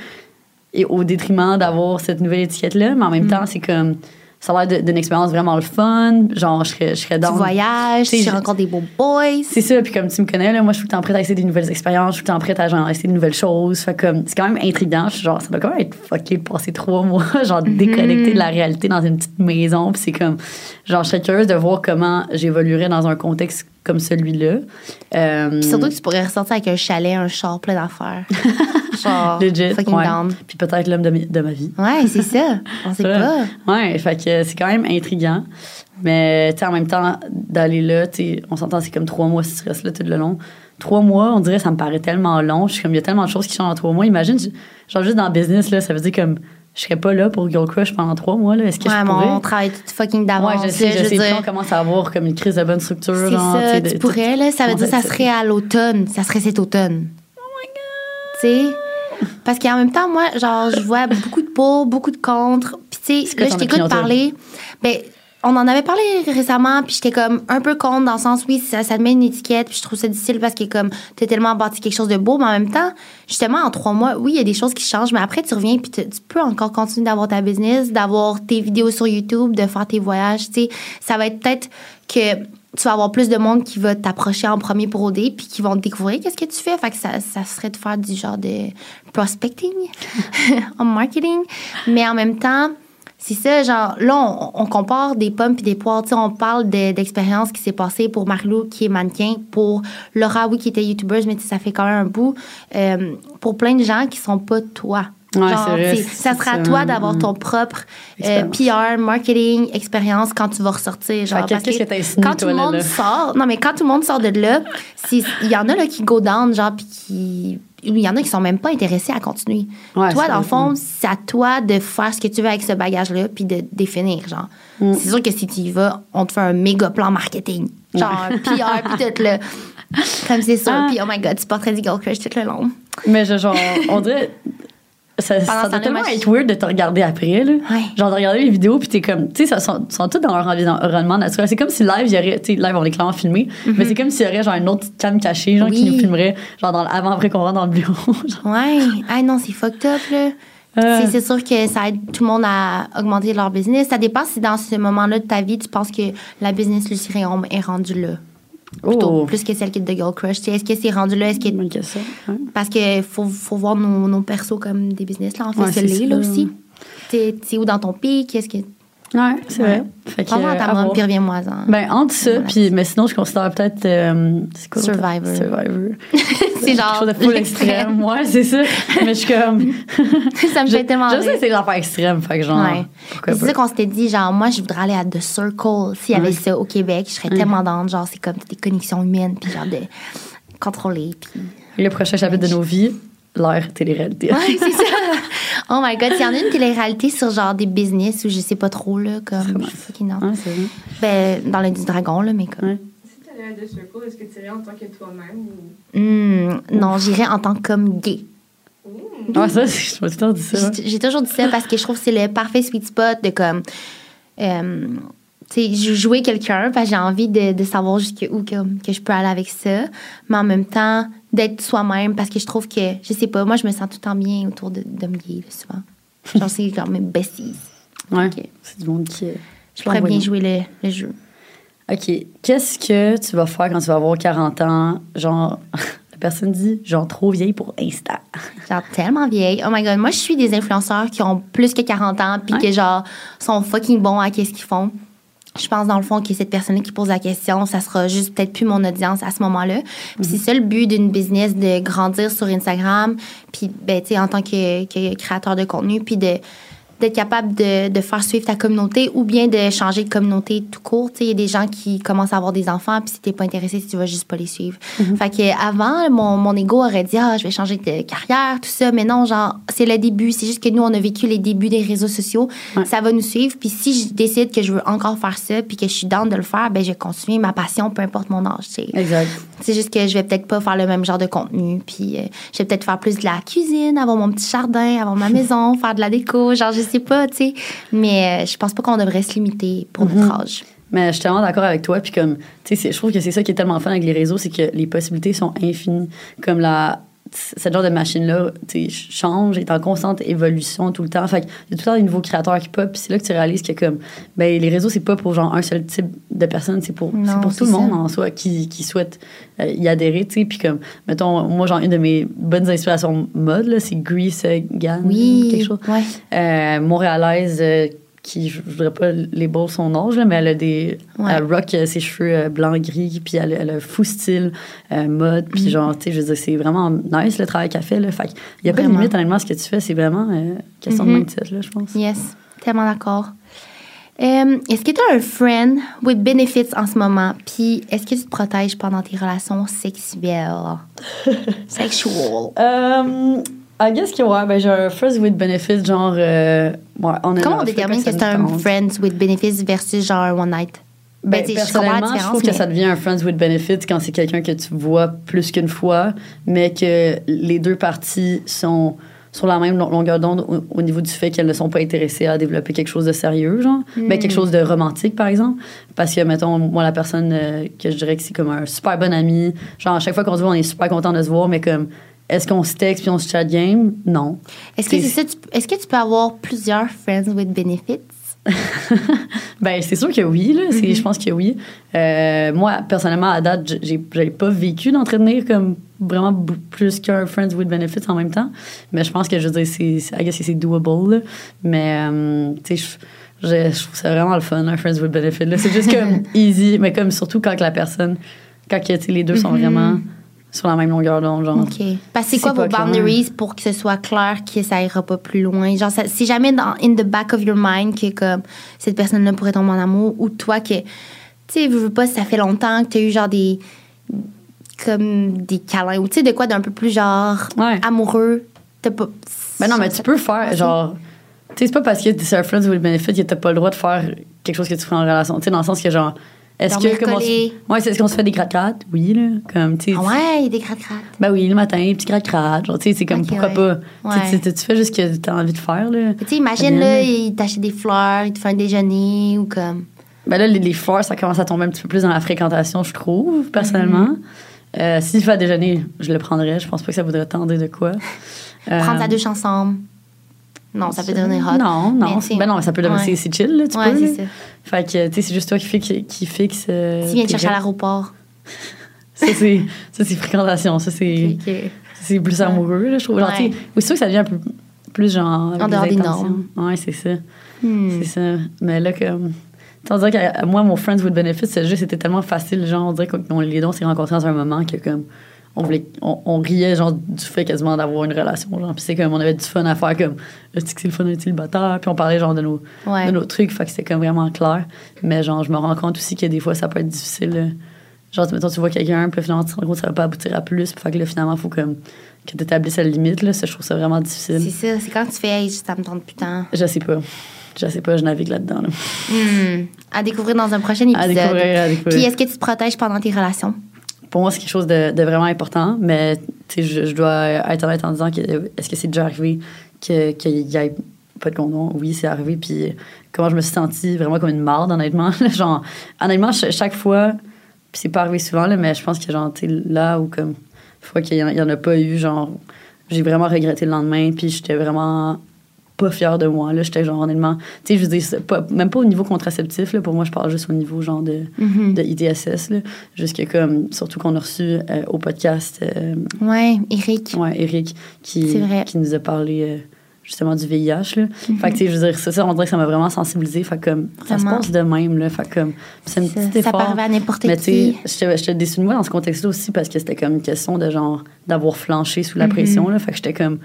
et au détriment d'avoir cette nouvelle étiquette-là. Mais en même temps, c'est comme, ça a l'air d'une expérience vraiment le fun. Genre, je serais, je serais dans. voyages, Tu sais, tu je- rencontres des beaux boys. C'est ça, puis comme tu me connais, là, moi, je suis tout le temps prête à essayer des nouvelles expériences, je suis tout le temps prête à genre, essayer de nouvelles choses. Fait comme, c'est quand même intriguant. Je suis genre, ça doit quand même être fucké de passer trois mois, genre, déconnecté de la réalité dans une petite maison. Puis c'est comme, genre, je serais curieuse de voir comment j'évoluerais dans un contexte comme celui-là. Euh, surtout que tu pourrais ressortir avec un chalet, un char plein d'affaires. Genre, legit, fucking ouais. down. Puis peut-être l'homme de, de ma vie. Ouais, c'est ça. On sait pas. Ouais, fait que c'est quand même intriguant. Mais, tu en même temps, d'aller là, tu on s'entend, c'est comme trois mois si tu restes là tout le long. Trois mois, on dirait, ça me paraît tellement long. Je suis comme, il y a tellement de choses qui changent en trois mois. Imagine, genre, juste dans le business, là, ça veut dire comme, je serais pas là pour Girl Crush pendant trois mois, là. Est-ce que Ouais, je pourrais? on travaille tout fucking Ouais, d'avance. je sais, je veux sais. Dire. on commence à avoir comme une crise de bonne structure, C'est ça, sais, tu de- pourrais, là, ça veut dire que ça serait à l'automne. Ça serait cet automne. Oh my God! Tu sais? Parce qu'en même temps, moi, genre, je vois beaucoup de pour, beaucoup de contre. Puis, tu sais, là, je t'écoute parler. Ben, on en avait parlé récemment, puis j'étais comme un peu contre dans le sens, oui, ça, te met une étiquette, puis je trouve ça difficile parce que, comme, t'as tellement bâti quelque chose de beau, mais en même temps, justement, en trois mois, oui, il y a des choses qui changent, mais après, tu reviens, puis tu tu peux encore continuer d'avoir ta business, d'avoir tes vidéos sur YouTube, de faire tes voyages, tu sais. Ça va être peut-être que tu vas avoir plus de monde qui va t'approcher en premier pour OD puis qui vont découvrir qu'est-ce que tu fais. Fait que ça, ça serait de faire du genre de prospecting en marketing. Mais en même temps, c'est ça, genre, là, on, on compare des pommes puis des poires. Tu sais, on parle de- d'expérience qui s'est passée pour Marlou, qui est mannequin, pour Laura, oui, qui était youtubeuse, mais ça fait quand même un bout. Euh, pour plein de gens qui sont pas toi. Ouais, Genre, vrai, ça sera à toi d'avoir ton propre euh. PR, marketing, expérience quand tu vas ressortir. Genre, parce que que quand tout le monde là, là? sort, non mais quand tout le monde sort de là, il y en a là qui go down, genre puis qui il y en a qui sont même pas intéressés à continuer. Ouais, toi, dans le fond, c'est à toi de faire ce que tu veux avec ce bagage-là, puis de définir, genre. Mm. C'est sûr que si tu y vas, on te fait un méga plan marketing. Genre, un PR, puis tout le... Comme c'est sûr. Ah. Puis, oh my God, tu porterais du Girl Crush tout le long. Mais je- genre, on dirait. Ça, ça doit tellement être weird de te regarder après, là. Ouais. Genre, de regarder les vidéos, puis t'es comme. Tu sais, ça sont, sont tous dans leur environnement naturel. C'est comme si live, il y aurait. Tu sais, live, on est clairement filmé, mais c'est comme s'il y aurait, genre, une autre cam cachée, genre, qui nous filmerait, genre, dans, avant, après qu'on rentre dans le bureau. genre. Ouais. Ah non, c'est fucked up, là. Euh. C'est- sûr que ça aide tout le monde à augmenter leur business. Ça dépend si dans ce moment-là de ta vie, tu penses que la business Réaume est rendue là. Plutôt, Oh. plus que celle qui est de Girl Crush. Est-ce que c'est rendu là? Est-ce que. Ouais. Parce qu'il faut, faut voir nos, nos persos comme des business. Là, en fait, Ouais, c'est là aussi. T'es où dans ton pic? Qu'est-ce que. Ouais, c'est vrai. Fait que, euh, dans ta à main, voir. puis reviens-moi-en. Ben, entre ça, puis, mais sinon, je considère peut-être. euh, c'est quoi l'autre? Survivor. Survivor. c'est genre. Quelque chose de full extrême. Ouais, c'est ça. Mais je suis comme. ça me je, fait tellement je sais que c'est l'affaire extrême, fait que genre. Ouais. pourquoi C'est ça qu'on s'était dit, genre, moi, je voudrais aller à The Circle. S'il y avait Ouais. ça au Québec, je serais tellement dans, genre, c'est comme des connexions humaines, puis genre de contrôler, puis. Le prochain chapitre de nos vies, l'ère télé-réalité. Ouais, c'est ça. Oh my god, s'il y en a une télé-réalité sur genre des business ou je sais pas trop, là, comme. Qui non. Vrai. Ben, dans le du dragon, là, mais comme. Ouais. Si tu allais à The Circle, est-ce que tu irais en tant que toi-même ou? Hmm, non, j'irais en tant que comme gay. Ouh. Ouais, ça, c'est- je me suis toujours dit ça. J'ai j'ai toujours dit ça parce que je trouve que c'est le parfait sweet spot de comme. euh, jouer quelqu'un, parce que j'ai envie de, de savoir jusqu'où que, que je peux aller avec ça, mais en même temps, d'être soi-même parce que je trouve que, je sais pas, moi, je me sens tout le temps bien autour de- là, souvent. Genre, c'est comme mes besties. Ouais. C'est du monde qui. Je pourrais bien jouer le, le jeu. OK. Qu'est-ce que tu vas faire quand tu vas avoir 40 ans? Genre, la personne dit, genre, trop vieille pour Insta. Genre, tellement vieille. Oh my god, moi, je suis des influenceurs qui ont plus que 40 ans, puis Ouais. que, genre, sont fucking bons à qu'est-ce qu'ils font. Je pense, dans le fond, que cette personne-là qui pose la question, ça sera juste peut-être plus mon audience à ce moment-là. C'est ça le but d'une business, de grandir sur Instagram, puis, ben, en tant que, que créateur de contenu, puis de d'être capable de, de faire suivre ta communauté ou bien de changer de communauté tout court. Tu Il y a des gens qui commencent à avoir des enfants, puis si t'es pas intéressé, tu vas juste pas les suivre. Fait que avant, mon, mon ego aurait dit, ah, je vais changer de carrière, tout ça. Mais non, genre, c'est le début. C'est juste que nous, on a vécu les débuts des réseaux sociaux. Ouais. Ça va nous suivre. Puis si je décide que je veux encore faire ça, puis que je suis down de le faire, ben, je vais continuer ma passion, peu importe mon âge. tu. Exact. C'est juste que je vais peut-être pas faire le même genre de contenu. Puis euh, je vais peut-être faire plus de la cuisine, avoir mon petit jardin, avoir ma maison, faire de la déco. Genre, je sais pas, tu sais. Mais euh, je pense pas qu'on devrait se limiter pour notre âge. Mais je suis tellement d'accord avec toi. Puis comme, tu sais, je trouve que c'est ça qui est tellement fun avec les réseaux, c'est que les possibilités sont infinies. Comme la, cette genre de machine-là, change, est en constante évolution tout le temps. Fait qu'il y a tout le temps des nouveaux créateurs qui pop. Puis c'est là que tu réalises que comme, ben, les réseaux, c'est pas pour genre un seul type de personne, c'est pour, Non, c'est pour tout le monde ça. en soi qui, qui souhaite euh, y adhérer. Puis comme, mettons, moi, genre, une de mes bonnes inspirations mode, là, c'est Grease Gann, Oui. quelque chose Ouais. euh, montréalaise euh, qui, je voudrais pas les beaux son âge, là, mais elle a des. Ouais. Elle rock euh, ses cheveux euh, blanc-gris, puis elle, elle a un fou style euh, mode, puis Mm. genre, tu sais, je veux dire, c'est vraiment nice le travail qu'elle fait, là. Fait qu'il y a pas de limite, honnêtement, à ce que tu fais, c'est vraiment euh, question de mindset, là, je pense. Yes. Tellement d'accord. Euh, est-ce que tu as un friend with benefits en ce moment? Puis est-ce que tu te protèges pendant tes relations sexuelles? Sexual. Euh, I guess que, ouais, ben, j'ai un first with benefits, genre. euh, ouais, on Comment on détermine que c'est un friends with benefits versus genre un one night? Ben, je la personnellement, je, différence, trouve que mais- ça devient un friends with benefits quand c'est quelqu'un que tu vois plus qu'une fois, mais que les deux parties sont sur la même long- longueur d'onde au, au niveau du fait qu'elles ne sont pas intéressées à développer quelque chose de sérieux, genre. Ben, quelque chose de romantique, par exemple. Parce que, mettons, moi, la personne euh, que je dirais que c'est comme un super bon ami, genre, à chaque fois qu'on se voit, on est super content de se voir, mais comme, est-ce qu'on se texte puis on se chat game? Non. Est-ce que C'est- c'est ça? tu- Est-ce que tu peux avoir plusieurs friends with benefits? Ben, c'est sûr que oui, là. C'est- Je pense que oui. Euh, moi, personnellement, à date, j'ai pas vécu d'entretenir comme vraiment plus qu'un Friends with Benefits en même temps. Mais je pense que, je veux dire, c'est, c'est- doable, là. Mais, euh, tu sais, je, je, trouve ça vraiment le fun, un Friends with Benefits. C'est juste comme easy, mais comme surtout quand que la personne, quand les deux sont vraiment sur la même longueur d'onde, genre. OK. Parce que c'est quoi vos clair. boundaries pour que ce soit clair que ça ira pas plus loin? Genre, ça- si jamais dans in the back of your mind que comme cette personne-là pourrait tomber en amour ou toi que, tu sais, veux veux pas, ça fait longtemps que tu as eu genre des comme des câlins ou tu sais, de quoi d'un peu plus genre Ouais. amoureux. T'as pas. Ben non, mais tu peux faire, genre. Tu sais, c'est pas parce que c'est un friends with benefit que t'as pas le droit de faire quelque chose que tu ferais en relation. Tu sais, dans le sens que, genre. Est-ce que. Comment. Ouais, c'est est-ce qu'on se fait des gratte-gratte? Oui, là. Comme, tu sais. Ah ouais, des gratte-gratte. Ben oui, le matin, petit gratte-gratte. Genre, tu sais, c'est comme pourquoi ouais. pas. Tu Ouais. Tu, tu fais juste ce que t'as envie de faire, là. Tu imagine, là, il t'achète des fleurs, il te fait un déjeuner ou comme. Ben là, les, les fleurs, ça commence à tomber un petit peu plus dans la fréquentation, je trouve, personnellement. Mhm. Euh, S'il fait à déjeuner, je le prendrais. Je pense pas que ça voudrait tendre de quoi. Euh, Prendre la douche ensemble. Non, ça peut devenir hot. Non, non. Mais, tu Ben non, ça peut devenir. ouais. c'est- chill, là, tu Ouais, peux. c'est ça. Fait que, tu sais, c'est juste toi qui fixe. Qui fixe euh, S'il vient te chercher à l'aéroport. Ça, c'est ça, c'est fréquentation. Ça, c'est Ok. c'est plus amoureux, là, je trouve. Genre, tu sais, oui, c'est sûr que ça devient un peu plus genre. En dehors des normes. Ouais, c'est ça. Hmm. C'est ça. Mais là, comme. tu dirait que moi, mon Friends with Benefits, c'est juste, c'était tellement facile. Genre, on dirait qu'on les on s'est rencontrés dans un moment que, comme, on, voulait, on, on riait, genre, du fait quasiment d'avoir une relation. Genre, puis c'est comme, on avait du fun à faire, comme, que c'est le fun d'être célibataire? Puis on parlait, genre, de nos, Ouais. de nos trucs. Fait que c'était comme vraiment clair. Mais, genre, je me rends compte aussi que des fois, ça peut être difficile. là. Genre, tu- mettons, tu vois quelqu'un, puis finalement, tu te rends compte que ça va pas aboutir à plus. Puis fait que là, finalement, il faut comme, que tu établisses la limite. Là. Ça, je trouve ça vraiment difficile. C'est ça, c'est quand tu fais, hey, ça me tente plus tant. Je sais pas. Je sais pas, je navigue là-dedans. là. Hmm. À découvrir dans un prochain épisode. À découvrir, à découvrir. Puis est-ce que tu te protèges pendant tes relations? Pour moi, c'est quelque chose de, vraiment important, mais je, dois être honnête en disant que est-ce que c'est déjà arrivé que- qu'il y ait pas de condom? Oui, c'est arrivé. Puis comment je me suis sentie vraiment comme une marde, honnêtement. genre, honnêtement, ch- chaque fois, puis c'est pas arrivé souvent, là, mais je pense que genre, là où comme, fois qu'il y, y en a pas eu, genre, j'ai vraiment regretté le lendemain, puis j'étais vraiment pas fière de moi. Là, j'étais genre, honnêtement, tu sais, je veux dire, c'est pas, même pas au niveau contraceptif, là, pour moi, je parle juste au niveau, genre, de Mhm. de ITSS, là, jusque comme, surtout qu'on a reçu euh, au podcast euh, Ouais, Eric. ouais, Eric qui, qui nous a parlé euh, justement du VIH. Là. Fait que, tu sais, je veux dire, ça, ça, on dirait que ça m'a vraiment sensibilisé. Fait que, comme, ça se passe de même. Là, fait comme, c'est un Ça, petit ça effort. arriver à n'importe Mais tu sais, qui. j'étais déçue de moi dans ce contexte-là aussi parce que c'était comme une question de genre d'avoir flanché sous la Mhm. pression. Là. Fait que j'étais comme,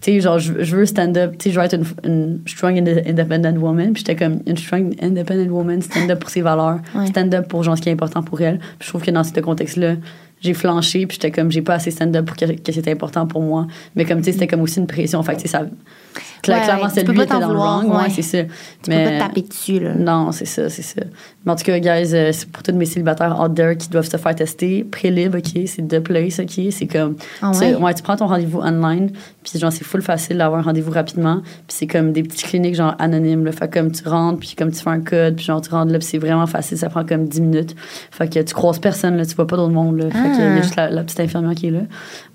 tu sais, genre, je, je veux stand-up, tu sais, je veux être une, une strong inde- independent woman. Puis j'étais comme une strong independent woman, stand-up pour ses valeurs, Ouais. stand-up pour genre ce qui est important pour elle. Puis je trouve que dans ce contexte-là, j'ai flanché, puis j'étais comme, j'ai pas assez stand-up pour que, que c'était important pour moi. Mais comme, tu sais, c'était comme aussi une pression. Fait que, tu sais, ça. Ouais, clairement, c'est lui qui était dans le wrong. Ouais, ouais. c'est ça. Tu peux pas te taper dessus, là. Non, c'est ça, c'est ça. Mais en tout cas, guys, euh, c'est pour tous mes célibataires out there qui doivent se faire tester. Prélib, OK, c'est The Place, OK. C'est comme. Ah tu, ouais? tu prends ton rendez-vous online, puis genre, c'est full facile d'avoir un rendez-vous rapidement. Puis c'est comme des petites cliniques, genre, anonymes. Là. Fait que comme tu rentres, puis comme tu fais un code, puis genre, tu rentres là, puis c'est vraiment facile. Ça prend comme 10 minutes. Fait que tu croises personne, là, tu vois pas d'autre monde, là. Fait que il y Ah. a juste la, la petite infirmière qui est là.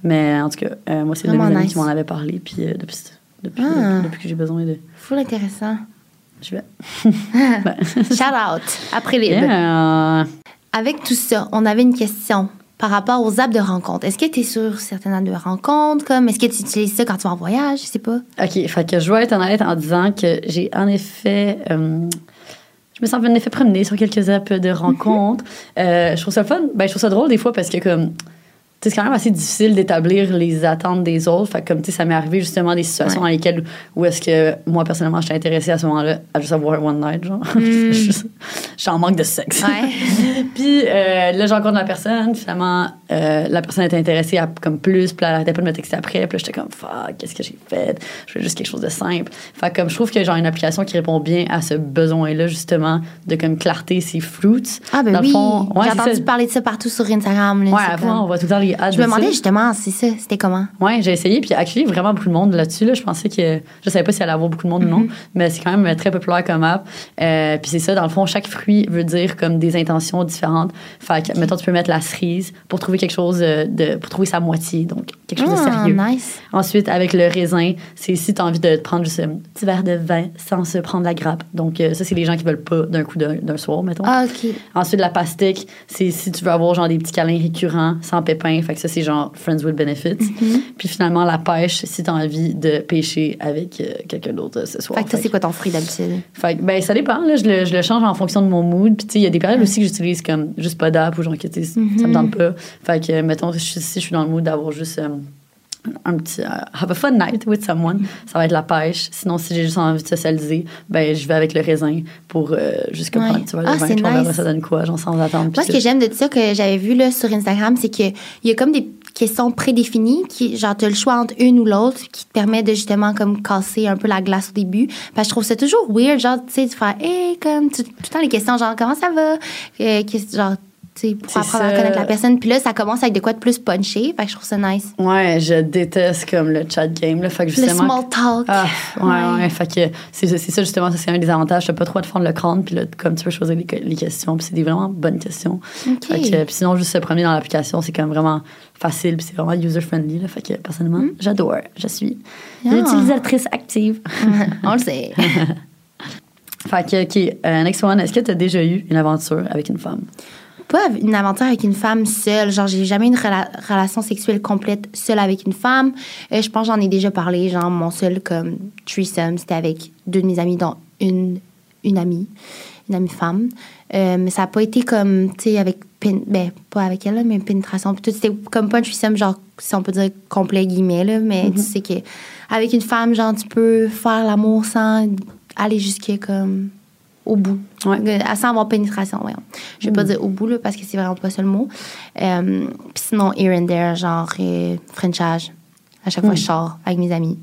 Mais en tout cas, euh, moi, c'est de amies nice. qui m'en avait parlé, puis euh, depuis, depuis, Ah. depuis que j'ai besoin de. Full intéressant. Je vais. Shout out. Après les. Yeah. Avec tout ça, on avait une question par rapport aux apps de rencontre. Est-ce que tu es sur certaines apps de rencontre? Comme, est-ce que tu utilises ça quand tu vas en voyage? Je sais pas? OK, fait que je dois être honnête en disant que j'ai en effet. euh, je me sens en effet promener sur quelques apps de rencontres. Euh, je trouve ça fun. Ben, je trouve ça drôle des fois parce que, comme. C'est quand même assez difficile d'établir les attentes des autres. Fait que, comme, tu sais, ça m'est arrivé justement des situations dans lesquelles où est-ce que moi, personnellement, j'étais intéressée à ce moment-là à juste avoir one night, genre. je je suis en manque de sexe. Ouais. Puis euh, là, je rencontre la personne. Finalement, euh, la personne était intéressée à comme plus. Puis elle arrêtait pas de me texter après. Puis j'étais comme, fuck, qu'est-ce que j'ai fait? Je veux juste quelque chose de simple. Fait que comme je trouve que genre une application qui répond bien à ce besoin-là, justement, de comme clarté, c'est Fruits. Ah, ben Dans oui. ouais, J'ai entendu ça. parler de ça partout sur Instagram. là. Ouais, avant, comme- on voit tout le temps les Je me ça. demandais justement, c'est ça, c'était comment? Ouais, j'ai essayé, puis actually, vraiment beaucoup de monde là-dessus. Là. Je pensais que. Je savais pas si elle allait avoir beaucoup de monde ou non, mais c'est quand même très populaire comme app. Euh, puis c'est ça, dans le fond, chaque fruit veut dire comme des intentions différentes. Fait que, mettons, tu peux mettre la cerise pour trouver quelque chose euh, de. pour trouver sa moitié, donc quelque chose de Ah, sérieux. nice. Ensuite, avec le raisin, c'est si tu as envie de te prendre juste un petit verre de vin sans se prendre la grappe. Donc, euh, ça, c'est les gens qui veulent pas d'un coup d'un d'un soir, mettons. Ah, OK. Ensuite, la pastèque, c'est si tu veux avoir genre des petits câlins récurrents, sans pépins. Fait que ça, c'est genre Friends with Benefits. Mm-hmm. Puis finalement, la pêche, si tu as envie de pêcher avec euh, quelqu'un d'autre euh, ce soir. Fait que toi, c'est quoi ton fruit d'habitude? fait que, ben, ça dépend. Là, je, le, je le change en fonction de mon mood. Puis, tu sais, il y a des périodes aussi que j'utilise comme juste pas d'app ou genre que, ça me tente pas. Fait que, mettons, si je si je suis dans le mood d'avoir juste. euh, un petit euh, have a fun night with someone, ça va être la pêche. Sinon, si j'ai juste envie de socialiser, ben je vais avec le raisin pour euh, juste Ouais. prendre, tu vois, le Ah, vin, on verra nice. ça donne quoi, genre sans attendre. Moi, ce que j'aime de ça que j'avais vu là, sur Instagram, c'est qu'il y a comme des questions prédéfinies qui, genre, tu as le choix entre une ou l'autre qui te permet de justement comme casser un peu la glace au début. Parce que je trouve ça toujours weird, genre, tu sais, de faire, hey, comme, tu- tout le temps les questions, genre, comment ça va? Euh, genre, pour apprendre à ça. connaître la personne. Puis là, ça commence avec de quoi de plus punché. Fait que je trouve ça nice. Ouais, je déteste comme le chat game, là. Fait que Le justement. small talk. Ah, ouais, Ouais. ouais, Fait que c'est ça, justement, c'est un des avantages. T'as pas trop à te fendre le crâne, puis là, comme tu peux choisir les, les questions, puis c'est des vraiment bonnes questions. Fait que, puis sinon, juste se promener dans l'application, c'est quand même vraiment facile, puis c'est vraiment user-friendly. Fait que, personnellement, j'adore. Je suis Hmm. Ah. utilisatrice active. On le sait. fait que, OK, euh, next one. Est-ce que tu as déjà eu une aventure avec une femme? Pas une aventure avec une femme seule. Genre, j'ai jamais une rela- relation sexuelle complète seule avec une femme. Euh, je pense que j'en ai déjà parlé. Genre, mon seul comme threesome, c'était avec deux de mes amis, dont une, une amie, une amie femme. Euh, mais ça n'a pas été comme, tu sais, avec. Ben, pas avec elle, là, mais pénétration. C'était comme pas un threesome, genre, si on peut dire complet guillemets, là. Mais tu sais que avec une femme, genre, tu peux faire l'amour sans aller jusqu'à comme au bout. Ouais. Euh, Sans avoir pénétration, voyons. Je vais pas dire au bout, là, parce que c'est vraiment pas ça le mot. Euh, Puis sinon, here and there, genre euh, Frenchage. À chaque fois, je sors avec mes amis.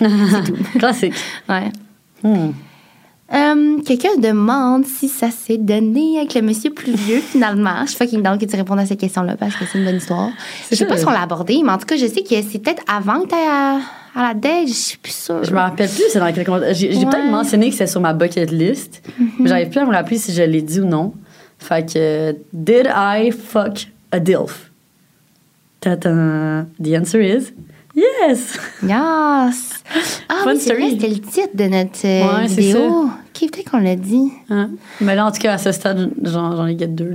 Classique. ouais. Hmm. Euh, Quelqu'un demande si ça s'est donné avec le monsieur plus vieux, finalement. Je suis fucking down que tu répondes à cette question-là parce que c'est une bonne histoire. Je sais pas si on l'a abordé, mais en tout cas, je sais que c'est peut-être avant que tu à, à la date. Je suis plus sûre. Je me rappelle plus, c'est dans quel. J'ai Ouais. peut-être mentionné que c'est sur ma bucket list, mais j'arrive plus à me rappeler si je l'ai dit ou non. Fait que, did I fuck a DILF? Tata. The answer is yes! Yes! Ah oui, c'est vrai, c'était le titre de notre euh, Ouais, vidéo. Ok, peut-être qu'on l'a dit? Hein? Mais là, en tout cas, à ce stade, j'en ai get deux.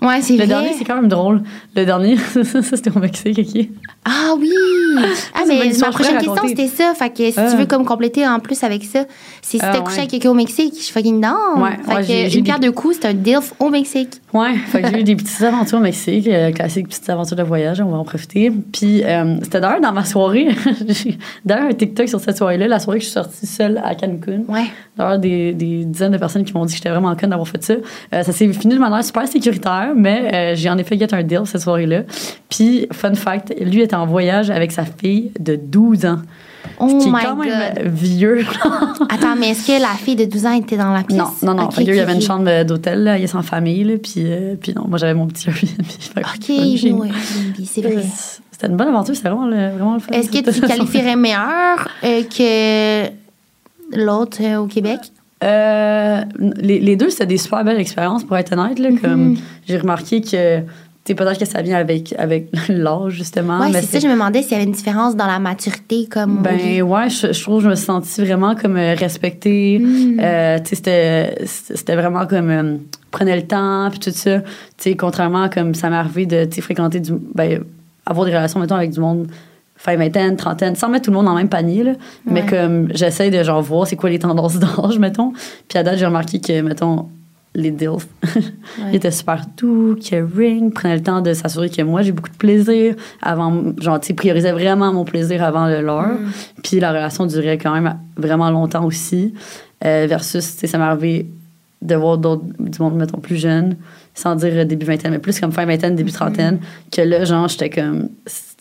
Là. Ouais, c'est Le vrai. dernier, c'est quand même drôle. Le dernier, ça, c'était au Mexique, OK? Ah oui! Ah, mais ma prochaine question, c'était ça. Fait que si Ah. tu veux comme compléter en plus avec ça, c'est si Ah, t'as ouais. couché avec quelqu'un au Mexique, je suis fucking down. Ouais, fait ouais, que une des- pierre deux coups, c'est un DILF au Mexique. Ouais, fait que j'ai eu des petites aventures au Mexique, euh, classique petites aventures de voyage, on va en profiter. Puis euh, c'était d'ailleurs dans ma soirée, d'ailleurs un TikTok sur cette soirée-là, la soirée que je suis sortie seule à Cancun. Ouais. D'ailleurs, des, des dizaines de personnes qui m'ont dit que j'étais vraiment conne d'avoir fait ça. Euh, ça s'est fini de manière super sécuritaire, mais euh, j'ai en effet get un deal cette soirée-là. Puis, fun fact, lui était en voyage avec sa fille de 12 ans, Oh qui my est quand même God. vieux. Attends, mais est-ce que la fille de 12 ans était dans la pièce? non, non, non. Ok, Fait que lui, il y avait une chambre euh, d'hôtel, là, il est sans famille, là, puis, euh, puis non, moi j'avais mon petit Airbnb. Ok, j'ai- oui, Airbnb, c'est vrai. C'était une bonne aventure, c'était vraiment le, vraiment le fun. Est-ce que tu qualifierais meilleur euh, que l'autre euh, au Québec? Euh, les, les deux, c'était des super belles expériences, pour être honnête. Là, Mhm. comme J'ai remarqué que, peut-être que ça vient avec, avec l'âge, justement. mais c'est ça, je me demandais s'il y avait une différence dans la maturité, comme. Ben ouais, je, je trouve que je me suis sentie vraiment comme euh, respectée. Mm. Euh, c'était, c'était vraiment comme euh, prenait le temps puis tout ça. Tu sais, contrairement à comme ça m'est arrivé de fréquenter du ben avoir des relations mettons avec du monde fin vingtaine, trentaine, sans mettre tout le monde dans le même panier là, mais comme j'essaie de genre voir c'est quoi les tendances d'âge mettons. Puis à date, j'ai remarqué que mettons les DILF, ils étaient super doux, caring, prenaient le temps de s'assurer que moi, j'ai beaucoup de plaisir avant, genre, tu priorisaient vraiment mon plaisir avant le leur. Mm. Puis la relation durait quand même vraiment longtemps aussi. Euh, versus, tu sais, ça m'est arrivé de voir d'autres, du monde, mettons, plus jeune, sans dire euh, début vingtaine, mais plus comme fin vingtaine, début trentaine, que là, genre, j'étais comme.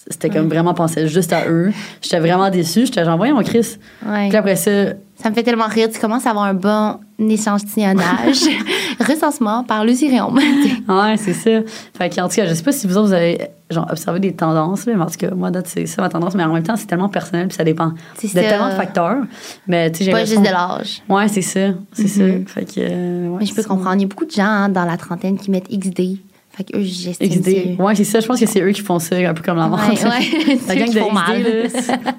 C'était comme vraiment penser juste à eux. J'étais vraiment déçue. J'étais genre, voyons, Chris. Puis après ça, Ça me fait tellement rire. Tu commences à avoir un bon échantillonnage. Recensement par Lucie Réaume. Ouais, c'est ça. Fait qu'en tout cas, je sais pas si vous autres, vous avez genre, observé des tendances, là, mais en tout cas, moi, c'est ça ma tendance, mais en même temps, c'est tellement personnel, puis ça dépend de ça. tellement de facteurs. Mais tu sais, Pas juste de l'âge. Ouais, c'est ça. C'est ça. Fait que. euh, ouais, Mais je peux comprendre. Il y a beaucoup de gens hein, dans la trentaine qui mettent XD. Fait qu'eux, j'estime. XD. Ouais, c'est ça. Je pense que c'est eux qui font ça, un peu comme la Ouais, menthe. ouais. La gang qui de font mal. XD, là.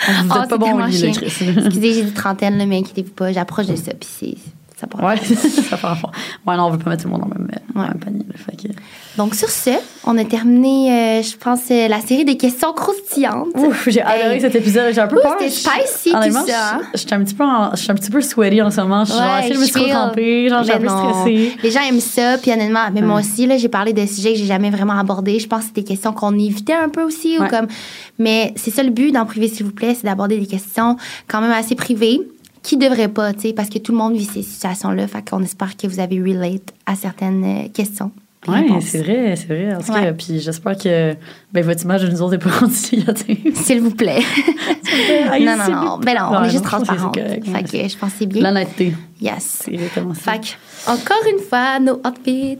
C'est- Vous Ah, êtes pas bon au lit. Excusez, j'ai dit trentaine, là, mais inquiétez-vous pas, j'approche de ça. Puis c'est. Ça part. Ouais, ça rapport. Ouais, non, on veut pas mettre tout le monde dans le même, dans le Ouais. même panier. là. Fait que. Donc, sur ce, on a terminé, euh, je pense, euh, la série des questions croustillantes. Ouf, j'ai adoré cet épisode. J'ai un peu Ouh, peur. c'était spicy, tout Honnêtement, ça. je- Je suis un petit peu, en- je suis un petit peu sweaty en ce moment. Je suis genre, Ouais, que je me suis trop trempée? Genre, suis un Mais peu stressée. Les gens aiment ça, puis honnêtement, mais moi aussi, là, j'ai parlé de sujets que j'ai jamais vraiment abordés. Je pense que c'est des questions qu'on évitait un peu aussi. Ou comme... Mais c'est ça le but d'en privé, s'il vous plaît, c'est d'aborder des questions quand même assez privées qui devraient pas, tu sais, parce que tout le monde vit ces situations-là. Fait qu'on espère que vous avez relate à certaines euh, questions. Oui, c'est vrai, c'est vrai. En tout cas, Ouais. puis j'espère que ben, votre image de nous autres n'est pas négative. S'il vous plaît. Aïe, non, non, non. vous Ben non, on Ouais, est juste non, correct. Fait que je pense que c'est bien. L'honnêteté, Yes. c'est exactement ça. Fait que, encore une fois, nos outfits.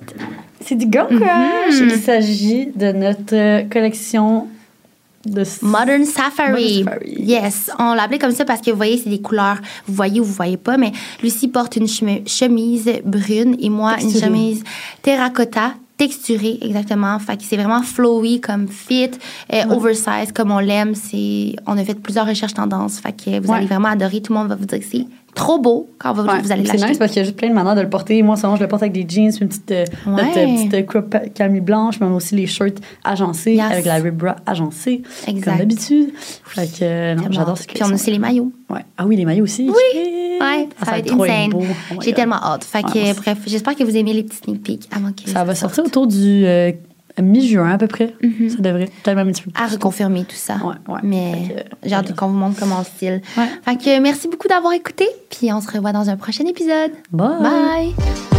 C'est du Go Mhm. Crush. Il s'agit de notre euh, collection de Modern Safari. Modern Safari. Yes, on l'appelait comme ça parce que vous voyez, c'est des couleurs, vous voyez ou vous voyez pas, mais Lucie porte une chemi- chemise brune et moi une chemise terracotta texturée exactement. Fait que c'est vraiment flowy comme fit, euh, oversize comme on l'aime. C'est on a fait plusieurs recherches tendances. Fait que vous Ouais. allez vraiment adorer. Tout le monde va vous dire que c'est trop beau quand vous, Ouais, vous allez c'est nice parce qu'il y a juste plein de manières de le porter. Moi, souvent, je le porte avec des jeans, une petite, euh, Ouais. notre euh, petite crop camille blanche, mais aussi les shirts agencés Yes. avec la rib bra agencée, Exact. comme d'habitude. Fait que, euh, non, j'adore cette Puis on a aussi les maillots. Ouais. Ah oui, les maillots aussi. Oui. Ouais, Ah, ça va être insane. Oh J'ai tellement hâte. Fait que, bref, j'espère que vous aimez les petits sneak peeks avant que Ça va sortir autour du euh, mi-juin à peu près. Mhm. Ça devrait peut-être même un petit peu plus. à reconfirmer tout ça. Ouais, ouais. Mais j'ai hâte qu'on vous montre comment on style. Ouais. Fait que merci beaucoup d'avoir écouté. Puis on se revoit dans un prochain épisode. Bye. Bye.